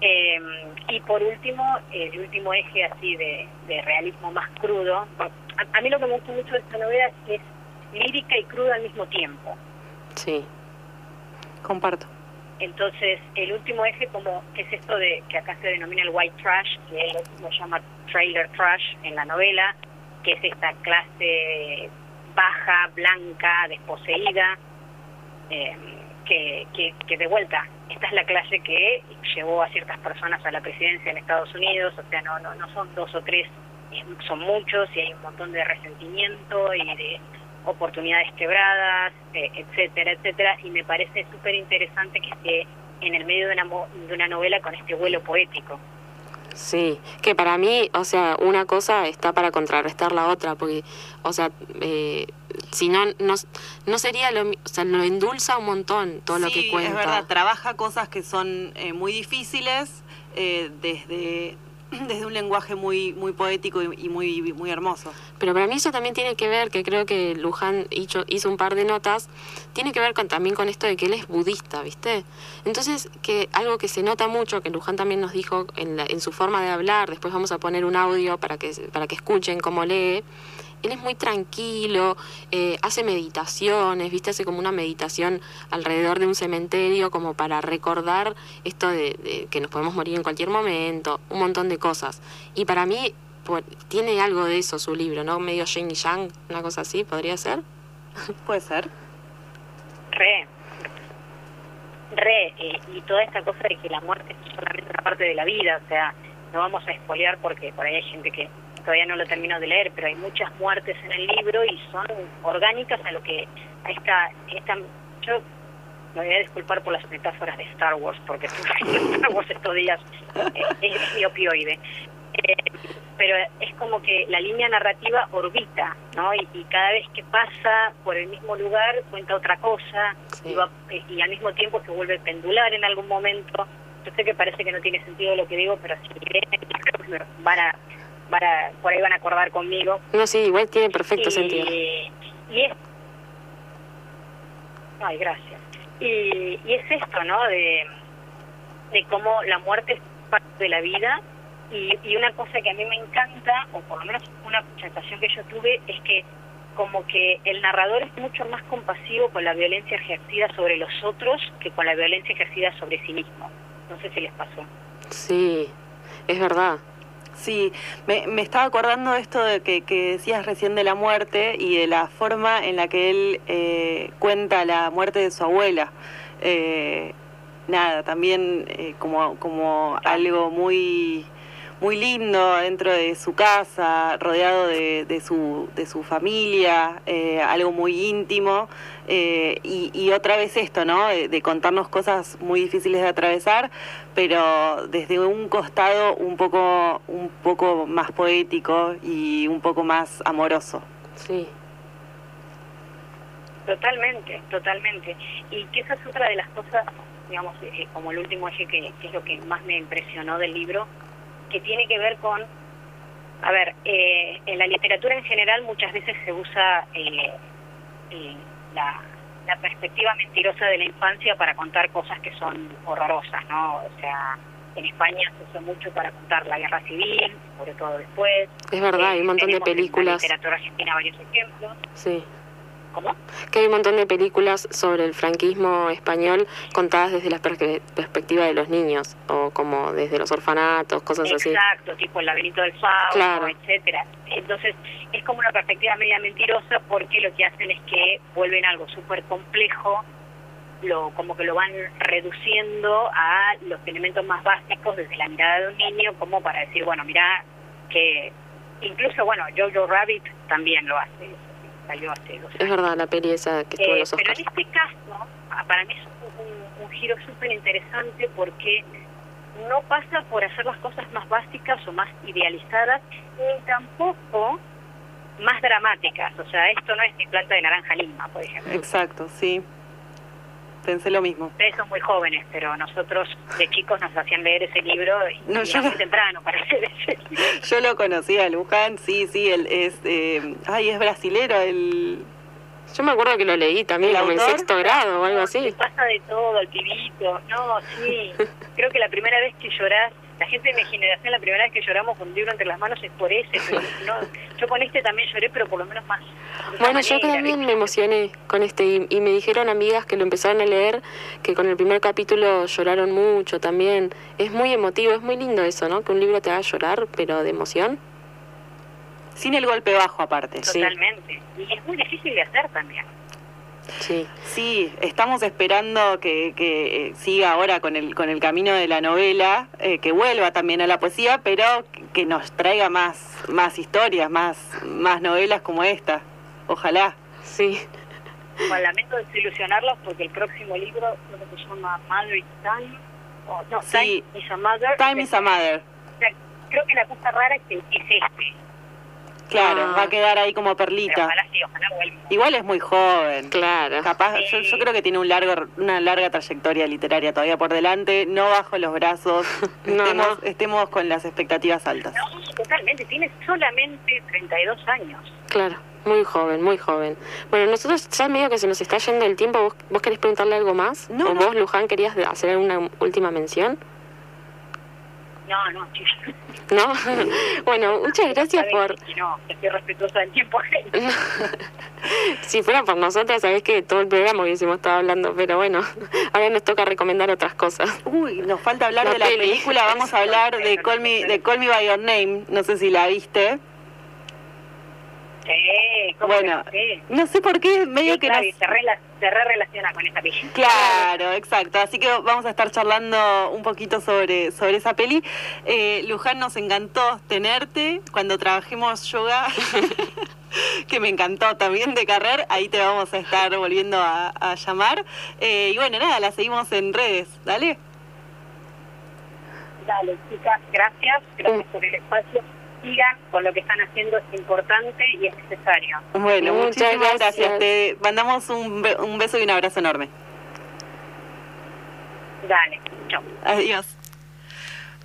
Eh, y por último, el último eje así de, de realismo más crudo, a, a mí lo que me gusta mucho de esta novela es que es lírica y cruda al mismo tiempo. Sí, Comparto. Entonces, el último eje, como que es esto de que acá se denomina el white trash, que él lo llama trailer trash en la novela, que es esta clase baja, blanca, desposeída, eh, que, que, que de vuelta, esta es la clase que llevó a ciertas personas a la presidencia en Estados Unidos, o sea, no, no, no son dos o tres, es- son muchos y hay un montón de resentimiento y de oportunidades quebradas, eh, etcétera, etcétera, y me parece súper interesante que esté en el medio de una, de una novela con este vuelo poético. Sí, que para mí, o sea, una cosa está para contrarrestar la otra, porque, o sea, eh, si no, no, no sería lo, o sea, lo endulza un montón todo lo Sí, que cuenta. es verdad, trabaja cosas que son eh, muy difíciles eh, desde, [CLEARS THROAT] desde un lenguaje muy muy poético y, muy muy hermoso. Pero para mí eso también tiene que ver, que creo que Luján hizo, hizo un par de notas, tiene que ver con, también con esto de que él es budista, ¿viste? Entonces, que algo que se nota mucho, que Luján también nos dijo en, la- en su forma de hablar, después vamos a poner un audio para que, para que escuchen cómo lee, él es muy tranquilo, eh, hace meditaciones, ¿viste? Hace como una meditación alrededor de un cementerio como para recordar esto de, de que nos podemos morir en cualquier momento, un montón de cosas. Y para mí por- tiene algo de eso su libro, ¿no? Medio yin y yang, una cosa así, podría ser. [LAUGHS] Puede ser. Re, re, eh, y toda esta cosa de que la muerte es solamente una parte de la vida, o sea, no vamos a espolear porque por ahí hay gente que todavía no lo termino de leer, pero hay muchas muertes en el libro y son orgánicas a lo que a esta, esta yo me voy a disculpar por las metáforas de Star Wars, porque [LAUGHS] Star Wars estos días, eh, es, es mi opioide. Eh, pero es como que la línea narrativa orbita, ¿no? Y, y cada vez que pasa por el mismo lugar cuenta otra cosa Sí. y, va- y al mismo tiempo se vuelve pendular en algún momento. Yo sé que parece que no tiene sentido lo que digo, pero si leen van a, van a, por ahí van a acordar conmigo. No, sí, igual tiene perfecto y, sentido. Y es... Ay, gracias. Y, y es esto, ¿no? De, de cómo la muerte es parte de la vida y, y una cosa que a mí me encanta, o por lo menos una sensación que yo tuve, es que como que el narrador es mucho más compasivo con la violencia ejercida sobre los otros que con la violencia ejercida sobre sí mismo. No sé si les pasó. Sí, es verdad. Sí, me, me estaba acordando esto de que, que decías recién de la muerte y de la forma en la que él eh, cuenta la muerte de su abuela. Eh, nada, también eh, como, como algo muy muy lindo dentro de su casa, rodeado de, de su, de su familia, eh, algo muy íntimo. eh, y, y otra vez esto, ¿no? De, de contarnos cosas muy difíciles de atravesar, pero desde un costado un poco, un poco más poético y un poco más amoroso. Sí, Totalmente, totalmente. Y que esa es otra de las cosas, digamos, eh, como el último eje que, que es lo que más me impresionó del libro, que tiene que ver con, a ver, eh, en la literatura en general muchas veces se usa eh, eh, la, la perspectiva mentirosa de la infancia para contar cosas que son horrorosas, ¿no? O sea, en España se usa mucho para contar la guerra civil, sobre todo después. es verdad, hay un montón de tenemos en la películas. literatura argentina varios ejemplos. Sí. ¿Cómo? Que hay un montón de películas sobre el franquismo español contadas desde la perspectiva de los niños, o como desde los orfanatos, cosas así. Exacto, tipo el laberinto del fauno, Claro. etcétera. Entonces, es como una perspectiva media mentirosa porque lo que hacen es que vuelven algo súper complejo, lo como que lo van reduciendo a los elementos más básicos desde la mirada de un niño, como para decir, bueno, mira que incluso, bueno, Jojo Rabbit también lo hace, salió hace dos Es verdad, la peli esa que estuvo en Eh, los pero Oscars. en este caso, ah, para mí es un, un giro súper interesante porque no pasa por hacer las cosas más básicas o más idealizadas, ni tampoco más dramáticas. O sea, esto no es mi planta de naranja lima, por ejemplo. Exacto, sí. Pensé lo mismo. Ustedes son muy jóvenes, pero nosotros de chicos nos hacían leer ese libro y, No, yo muy temprano para leer ese libro. [LAUGHS] Yo lo conocí a Luján, sí, sí, él es, eh, ay, es brasilero, el... Yo me acuerdo que lo leí también, ¿El como en sexto grado o algo así. pasa de todo al pibito. No, sí. [LAUGHS] Creo que la primera vez que llorás, la gente de mi generación, la primera vez que lloramos con un libro entre las manos es por ese. Pero no, yo con este también lloré, pero por lo menos más. Bueno, yo también me emocioné con este y, y me dijeron amigas que lo empezaron a leer, que con el primer capítulo lloraron mucho también. Es muy emotivo, es muy lindo eso, ¿no? Que un libro te haga llorar, pero de emoción. Sin el golpe bajo aparte. Sí. Totalmente. Y es muy difícil de hacer también. Sí, Sí, estamos esperando que, que, eh, siga ahora con el, con el camino de la novela, eh, que vuelva también a la poesía, pero que nos traiga más, más historias, más, más novelas como esta. Ojalá. sí. Bueno, lamento desilusionarlos porque el próximo libro creo que se llama Mother is Time. O, no, Sí. Time is a Mother. Time is a Mother. O sea, creo que la cosa rara es que es este. Claro, Ah. va a quedar ahí como Pero perlita. ojalá sí, ojalá vuelva. Igual es muy joven. Claro. Capaz, yo, yo creo que tiene un largo, una larga trayectoria literaria todavía por delante. No bajo los brazos. [LAUGHS] No, estemos, no. estemos con las expectativas altas. No, totalmente. Tiene solamente 32 años. Claro, muy joven, muy joven. Bueno, nosotros ya medio que se nos está yendo el tiempo. ¿Vos, vos querés preguntarle algo más? No, ¿O no. vos, Luján, querías hacer una última mención? No, no, chicos. ¿No? [LAUGHS] bueno, muchas gracias por... Que no, que estoy respetuosa del tiempo [LAUGHS] si fuera por nosotras, sabés que todo el programa hubiésemos estado hablando, pero bueno, [LAUGHS] ahora nos toca recomendar otras cosas. Uy, nos falta hablar La de la peli. película. Vamos a hablar de Call Me, de Call Me By Your Name. No sé si la viste. Sí, ¿cómo Bueno, sí? no sé por qué, medio Sí, que claro, nos... y se, re relaciona con esta película. Claro, exacto. Así que vamos a estar charlando un poquito sobre, sobre esa peli. Eh, Luján, nos encantó tenerte cuando trabajemos yoga, [LAUGHS] que me encantó también de carrer. Ahí te vamos a estar volviendo a, a llamar. Eh, y bueno, nada, la seguimos en redes. Dale. Dale, chicas, gracias. Gracias por el espacio. Sigan con lo que están haciendo, es importante y es necesario. Bueno, Muchas muchísimas gracias. gracias. Te mandamos un, be- un beso y un abrazo enorme. Dale, chao. Adiós.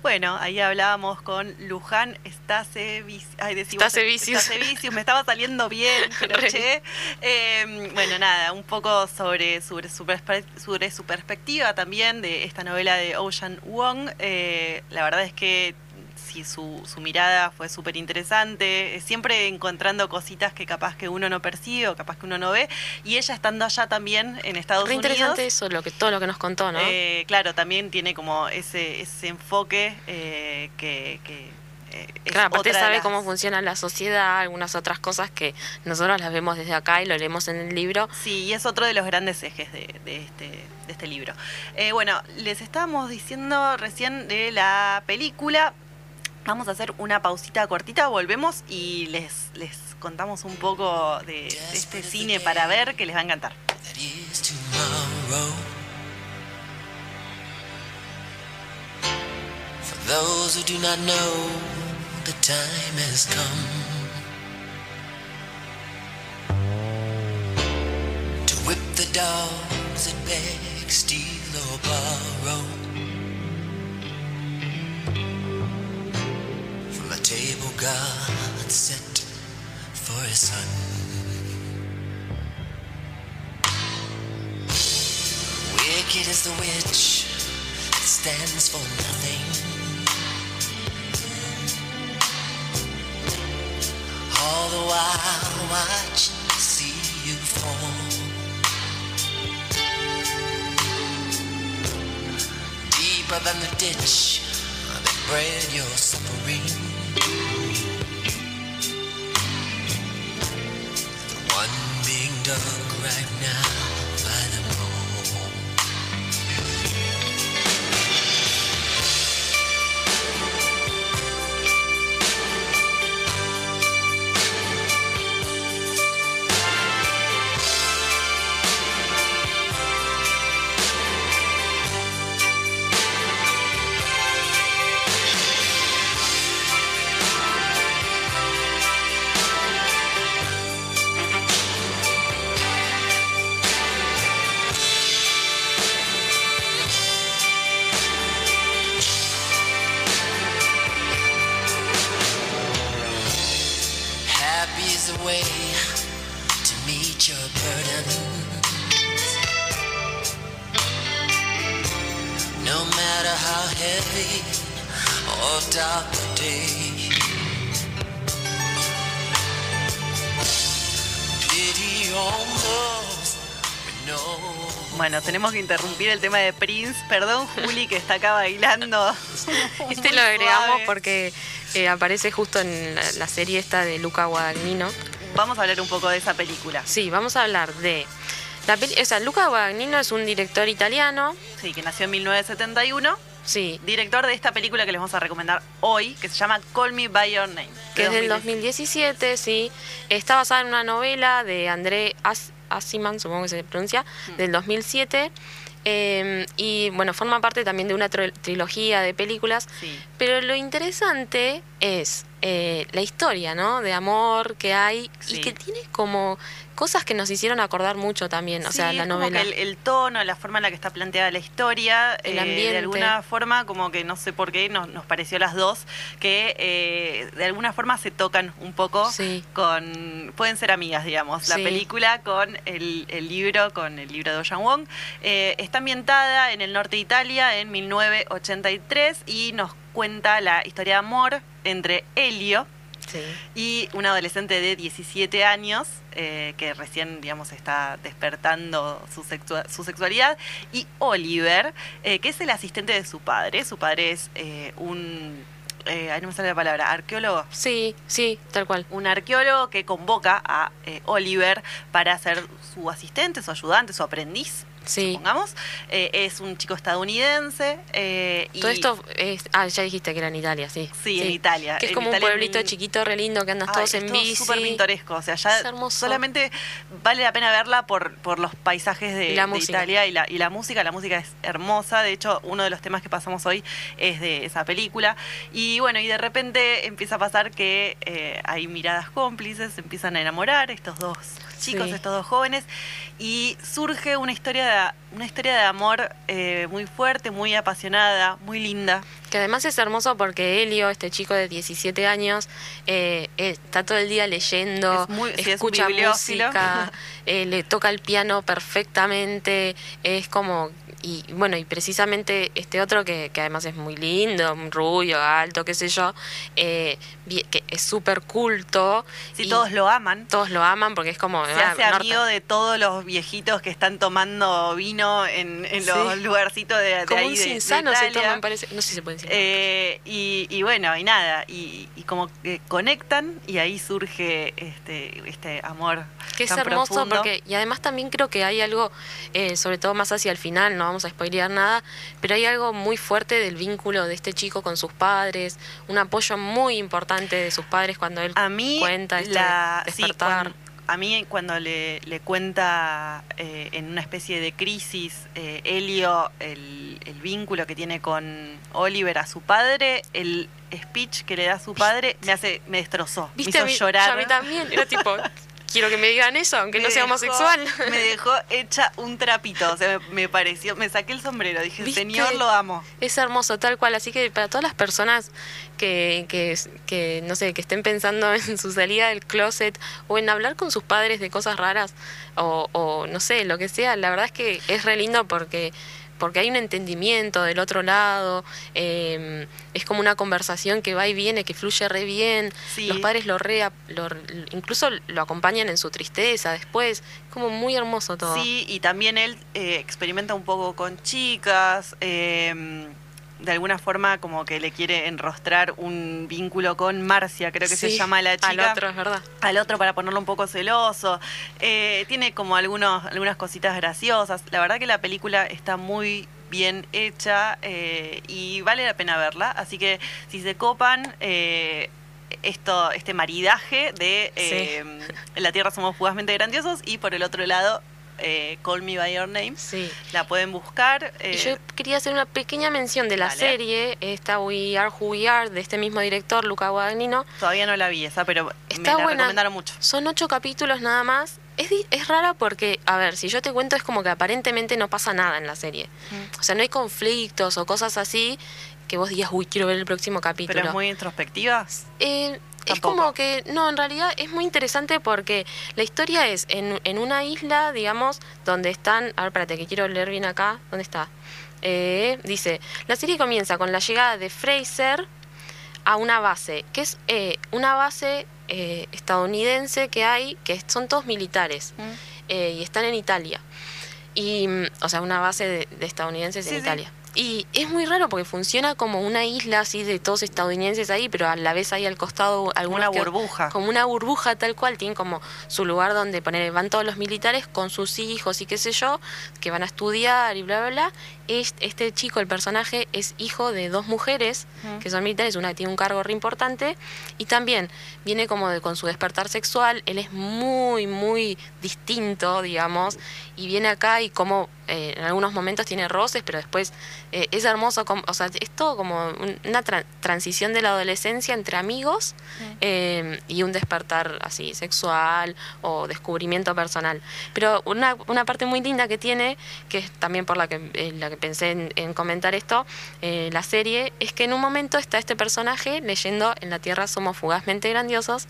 Bueno, ahí hablábamos con Luján Stasevicius. Ay, decimos Stasevicius. Me estaba saliendo bien, [LAUGHS] pero che. Eh, bueno, nada, un poco sobre, sobre, su, perspe- sobre su perspectiva también de esta novela de Ocean Wong. Eh, la verdad es que sí, su, su mirada fue súper interesante, eh, siempre encontrando cositas que capaz que uno no percibe o capaz que uno no ve. Y ella estando allá también en Estados Re Unidos. interesante eso, lo que, todo lo que nos contó, ¿no? Eh, claro, también tiene como ese, ese enfoque eh, que, que, eh, Claro, aparte sabe las- cómo funciona la sociedad, algunas otras cosas que nosotros las vemos desde acá y lo leemos en el libro. Sí, y es otro de los grandes ejes de, de este, de este libro. Eh, bueno, les estábamos diciendo recién de la película. Vamos a hacer una pausita cortita, volvemos y les, les contamos un poco de, de este cine para ver que les va a encantar. those who do not know, the time has come. To whip the dogs that beg, steal, or borrow table God set for his son. Wicked is the witch that stands for nothing. All the while watch see you fall. Deeper than the ditch that bred your suffering. The one being dug right now by them all. Tenemos que interrumpir el tema de Prince. Perdón, Juli, que está acá bailando. [LAUGHS] Este lo agregamos suave. porque eh, aparece justo en la, la serie esta de Luca Guadagnino. Vamos a hablar un poco de esa película. Sí, vamos a hablar de... La peli- o sea, Luca Guadagnino es un director italiano. Sí, que nació en 1971. Sí, Director de esta película que les vamos a recomendar hoy, que se llama Call Me By Your Name. que de es del 2017. 2017, sí. Está basada en una novela de André As- Asiman, supongo que se pronuncia, Mm. del 2007. eh, y bueno, forma parte también de una trilogía de películas. Sí. Pero lo interesante es eh, la historia, ¿no? De amor que hay Sí. y que tiene como cosas que nos hicieron acordar mucho también, o Sí, sea, la es como novela. que el, el tono, la forma en la que está planteada la historia, El eh, ambiente. de alguna forma, como que no sé por qué, nos, nos pareció a las dos, que eh, de alguna forma se tocan un poco Sí. con, pueden ser amigas, digamos, la Sí. película con el, el libro, con el libro de Ocean Wong. Eh, está ambientada en el norte de Italia en 1983 y nos cuenta la historia de amor entre Helio, Sí. y un adolescente de 17 años eh, que recién, digamos, está despertando su, sexua- su sexualidad, y Oliver, eh, que es el asistente de su padre. Su padre es eh, un, eh, ahí no me sale la palabra, arqueólogo. Sí, sí, tal cual. Un arqueólogo que convoca a eh, Oliver para ser su asistente, su ayudante, su aprendiz, Sí. supongamos. Eh, es un chico estadounidense. eh, y Todo esto es. Ah, ya dijiste que era en Italia, sí. Sí, en Italia. Que es En como un pueblito en- chiquito, re lindo, que andas Ay, todos es en bici. súper pintoresco, o sea, ya Es hermoso. solamente vale la pena verla por, por los paisajes de, Y la de música. Italia y la, y la música. La música es hermosa, de hecho, uno de los temas que pasamos hoy es de esa película. Y Y bueno, y de repente empieza a pasar que eh, hay miradas cómplices, se empiezan a enamorar estos dos chicos, Sí. estos dos jóvenes, y surge una historia de, una historia de amor eh, muy fuerte, muy apasionada, muy linda. Que además es hermoso porque Helio, este chico de 17 años, eh, eh, está todo el día leyendo, Es muy- sí, es un escucha bibliófilo. música, [LAUGHS] eh, le toca el piano perfectamente, es como... Y bueno, y precisamente este otro que, que además es muy lindo, rubio, alto, qué sé yo, eh, que es súper culto. Sí, y todos lo aman. todos lo aman porque es como... Se ah, hace norte- amigo de todos los viejitos que están tomando vino en, en los Sí. lugarcitos de, de como ahí un de- de se Italia. toma, me parece. No sé si se puede decir. Eh, y, y bueno, y nada, y, y como que conectan y ahí surge este, este amor. Que es hermoso profundo. porque, y además también creo que hay algo, eh, sobre todo más hacia el final, no vamos a spoilear nada, pero hay algo muy fuerte del vínculo de este chico con sus padres, un apoyo muy importante de sus padres cuando él A mí, cuenta este la, sí, a mí cuando le, le cuenta eh, en una especie de crisis eh, Helio el, el vínculo que tiene con Oliver a su padre, el speech que le da a su padre me hace me destrozó, ¿Viste? me a hizo mí, llorar. yo a mí también, era tipo, [LAUGHS] quiero que me digan eso, aunque no Me sea dejó- homosexual. Me dejó hecha un trapito, o sea, me, me pareció, me saqué el sombrero, dije, ¿Viste? señor, lo amo. Es hermoso, tal cual. Así que para todas las personas que, que, que, no sé, que estén pensando [LAUGHS] en su salida del closet o en hablar con sus padres de cosas raras o, o no sé, lo que sea, la verdad es que es re lindo porque porque hay un entendimiento del otro lado, eh, es como una conversación que va y viene, que fluye re bien, Sí. los padres lo re, lo- incluso lo acompañan en su tristeza después, como muy hermoso todo. Sí, y también él eh, experimenta un poco con chicas, eh, de alguna forma como que le quiere enrostrar un vínculo con Marcia, creo que se llama la chica. Al otro, es verdad. al otro para ponerlo un poco celoso. Eh, tiene como algunos, algunas cositas graciosas. La verdad que la película está muy bien hecha eh, y vale la pena verla. Así que si se copan, eh, esto, este maridaje de eh, la Tierra somos fugazmente grandiosos y por el otro lado, eh, Call Me By Your Name. Sí. La pueden buscar. Y eh, yo quería hacer una pequeña mención de la Dale. serie, esta We Are Who We Are, de este mismo director, Luca Guadagnino. Todavía no la vi esa, pero Está me la buena. recomendaron mucho. Son ocho capítulos nada más. Es, es rara porque, a ver, si yo te cuento es como que aparentemente no pasa nada en la serie. Mm. O sea, no hay conflictos o cosas así que vos digas, uy, quiero ver el próximo capítulo. Pero es muy introspectiva. Eh, es como que, no, en realidad es muy interesante porque la historia es en, en una isla, digamos, donde están, a ver, espérate, que quiero leer bien acá, ¿dónde está? Eh, dice, la serie comienza con la llegada de Fraser a una base, que es eh, una base eh, estadounidense que hay, que son todos militares, Mm. eh, y están en Italia. Y, o sea, una base de, de estadounidenses Sí, en sí. Italia. Y es muy raro porque funciona como una isla así de todos estadounidenses ahí, pero a la vez hay al costado alguna Una burbuja. Como una burbuja tal cual, tienen como su lugar donde poner, van todos los militares con sus hijos y qué sé yo, que van a estudiar y bla, bla, bla. Es- Este chico, el personaje, es hijo de dos mujeres que son militares, una que tiene un cargo re importante y también viene como de, con su despertar sexual, él es muy, muy distinto, digamos, y viene acá y como eh, en algunos momentos tiene roces, pero después eh, es hermoso, como, o sea, es todo como un- una tra- transición de la adolescencia entre amigos eh, y un despertar así sexual o descubrimiento personal. Pero una, una parte muy linda que tiene, que es también por la que, la que pensé en, en comentar esto, la serie, es que en un momento está este personaje leyendo En la Tierra somos fugazmente grandiosos,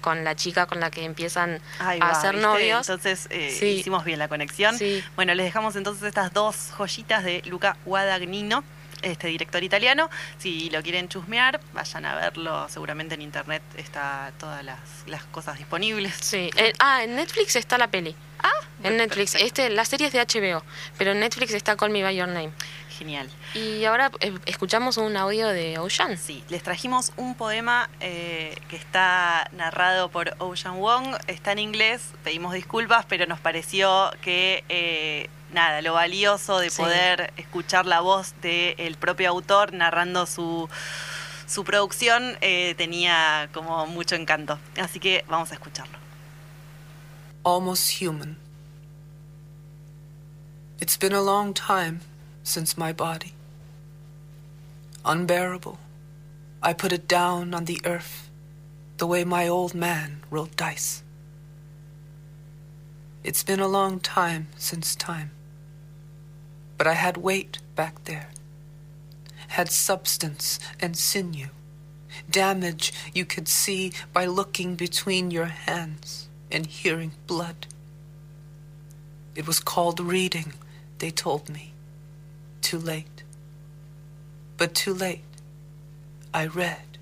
con la chica con la que empiezan Ahí a va, ser novios. Entonces Sí. hicimos bien la conexión. Sí. Bueno, les dejamos entonces estas dos joyitas de Luca Guadagnino, este director italiano. Si lo quieren chusmear, vayan a verlo. Seguramente en internet está todas las, las cosas disponibles. Sí. Eh, ah, en Netflix está la peli. Ah, En Netflix. perfecto. Este, la serie es de HBO, pero en Netflix está Call Me By Your Name. Genial. Y ahora eh, escuchamos un audio de Ocean. Sí, les trajimos un poema eh, que está narrado por Ocean Wong. Está en inglés, pedimos disculpas, pero nos pareció que, eh, nada, lo valioso de Sí. poder escuchar la voz del propio autor narrando su, su producción eh, tenía como mucho encanto. Así que vamos a escucharlo. almost human. It's been a long time since my body, unbearable, I put it down on the earth the way my old man rolled dice. It's been a long time since time, but I had weight back there, had substance and sinew, damage you could see by looking between your hands and hearing blood. It was called reading, they told me. Too late. But too late. I read.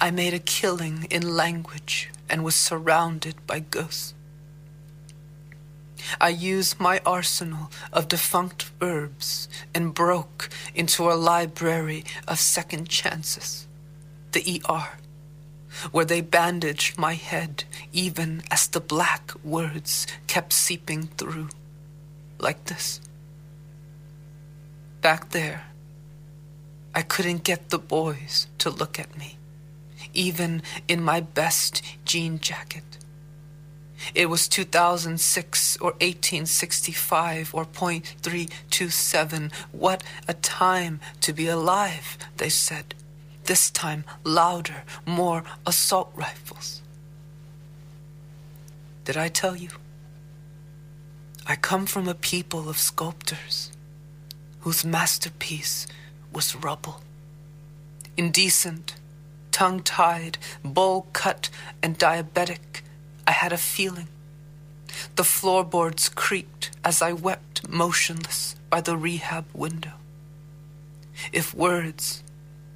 I made a killing in language and was surrounded by ghosts. I used my arsenal of defunct verbs and broke into a library of second chances, the ER, where they bandaged my head even as the black words kept seeping through, like this. Back there, I couldn't get the boys to look at me, even in my best jean jacket. It was 2006 or 1865 or .327. What a time to be alive, they said. This time louder, more assault rifles. Did I tell you? I come from a people of sculptors whose masterpiece was rubble. Indecent, tongue tied, bowl cut, and diabetic, I had a feeling. The floorboards creaked as I wept motionless by the rehab window. If words,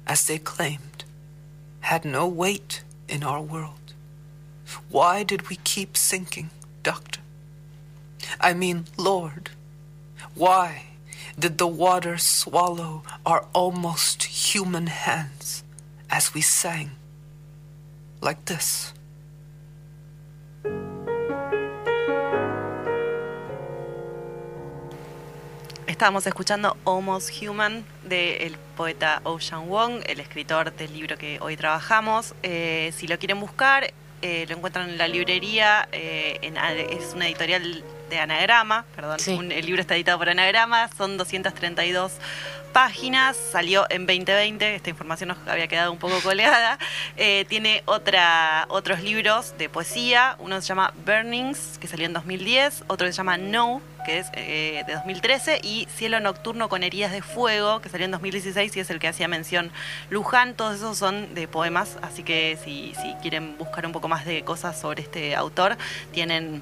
as they claimed, had no weight in our world, why did we keep sinking, Doctor? I mean, Lord, why did the water swallow our almost human hands as we sang like this? Estábamos escuchando Almost Human del poeta Ocean Wong, el escritor del libro que hoy trabajamos. Eh, si lo quieren buscar, eh, lo encuentran en la librería, eh, en- es una editorial de Anagrama, perdón, Sí. un- el libro está editado por Anagrama, son 232 páginas, salió en 2020, esta información nos había quedado un poco colgada. [LAUGHS] Eh, tiene otra, otros libros de poesía, uno se llama Burnings, que salió en 2010, otro se llama No, que es eh, de 2013, y Cielo Nocturno con Heridas de Fuego, que salió en 2016 y es el que hacía mención Luján. Todos esos son de poemas, así que si, si quieren buscar un poco más de cosas sobre este autor, tienen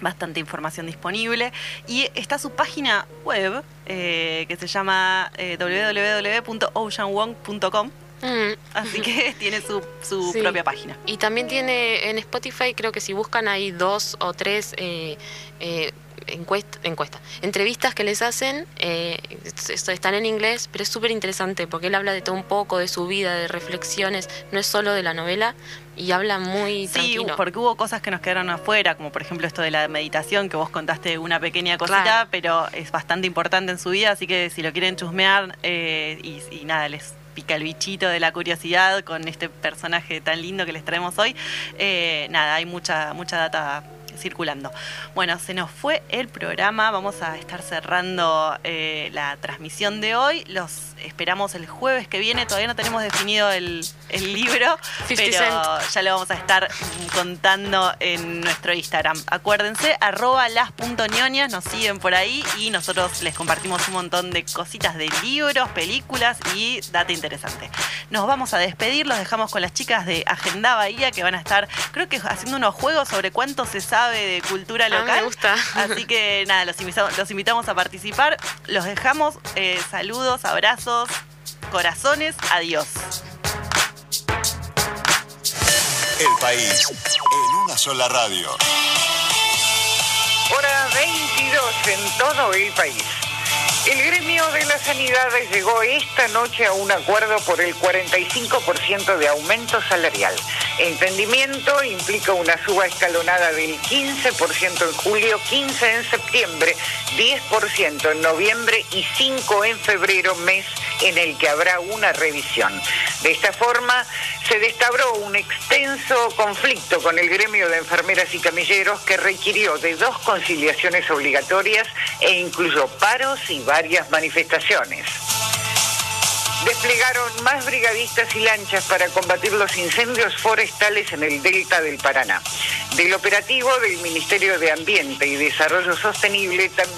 bastante información disponible. Y está su página web, eh, que se llama eh, www.oceanwong.com. Mm. Así que [LAUGHS] tiene su, su Sí. propia página. Y también tiene en Spotify, creo que si buscan ahí dos o tres eh, eh, encuest- encuestas, entrevistas que les hacen, eh, esto están en inglés, pero es súper interesante porque él habla de todo un poco, de su vida, de reflexiones, no es solo de la novela y habla muy Sí, tranquilo. porque hubo cosas que nos quedaron afuera, como por ejemplo esto de la meditación, que vos contaste una pequeña cosita, Claro. pero es bastante importante en su vida, así que si lo quieren chusmear eh, y, y nada, les pica el bichito de la curiosidad con este personaje tan lindo que les traemos hoy, eh, nada, hay mucha, mucha data circulando. Bueno, se nos fue el programa, vamos a estar cerrando eh, la transmisión de hoy, los esperamos el jueves que viene, todavía no tenemos definido el, el libro, 50 pero Cent. ya lo vamos a estar contando en nuestro Instagram. Acuérdense, arroba las.ñoñas, nos siguen por ahí y nosotros les compartimos un montón de cositas de libros, películas y data interesante. Nos vamos a despedir, los dejamos con las chicas de Agenda Bahía que van a estar, creo que haciendo unos juegos sobre cuánto se sabe de cultura Ah, me local. gusta. [LAUGHS] Así que nada, los invitamos, los invitamos a participar. Los dejamos. eh, saludos, abrazos, corazones. Adiós. El país en una sola radio. Hora 22 en todo el país. El gremio de la sanidad llegó esta noche a un acuerdo por el 45% de aumento salarial. Entendimiento implica una suba escalonada del 15% en julio, 15% en septiembre, 10% en noviembre y 5% en febrero, mes en el que habrá una revisión. De esta forma, se destabró un extenso conflicto con el gremio de enfermeras y camilleros que requirió de dos conciliaciones obligatorias e incluyó paros y varias manifestaciones. Desplegaron más brigadistas y lanchas para combatir los incendios forestales en el delta del Paraná. Del operativo del Ministerio de Ambiente y Desarrollo Sostenible también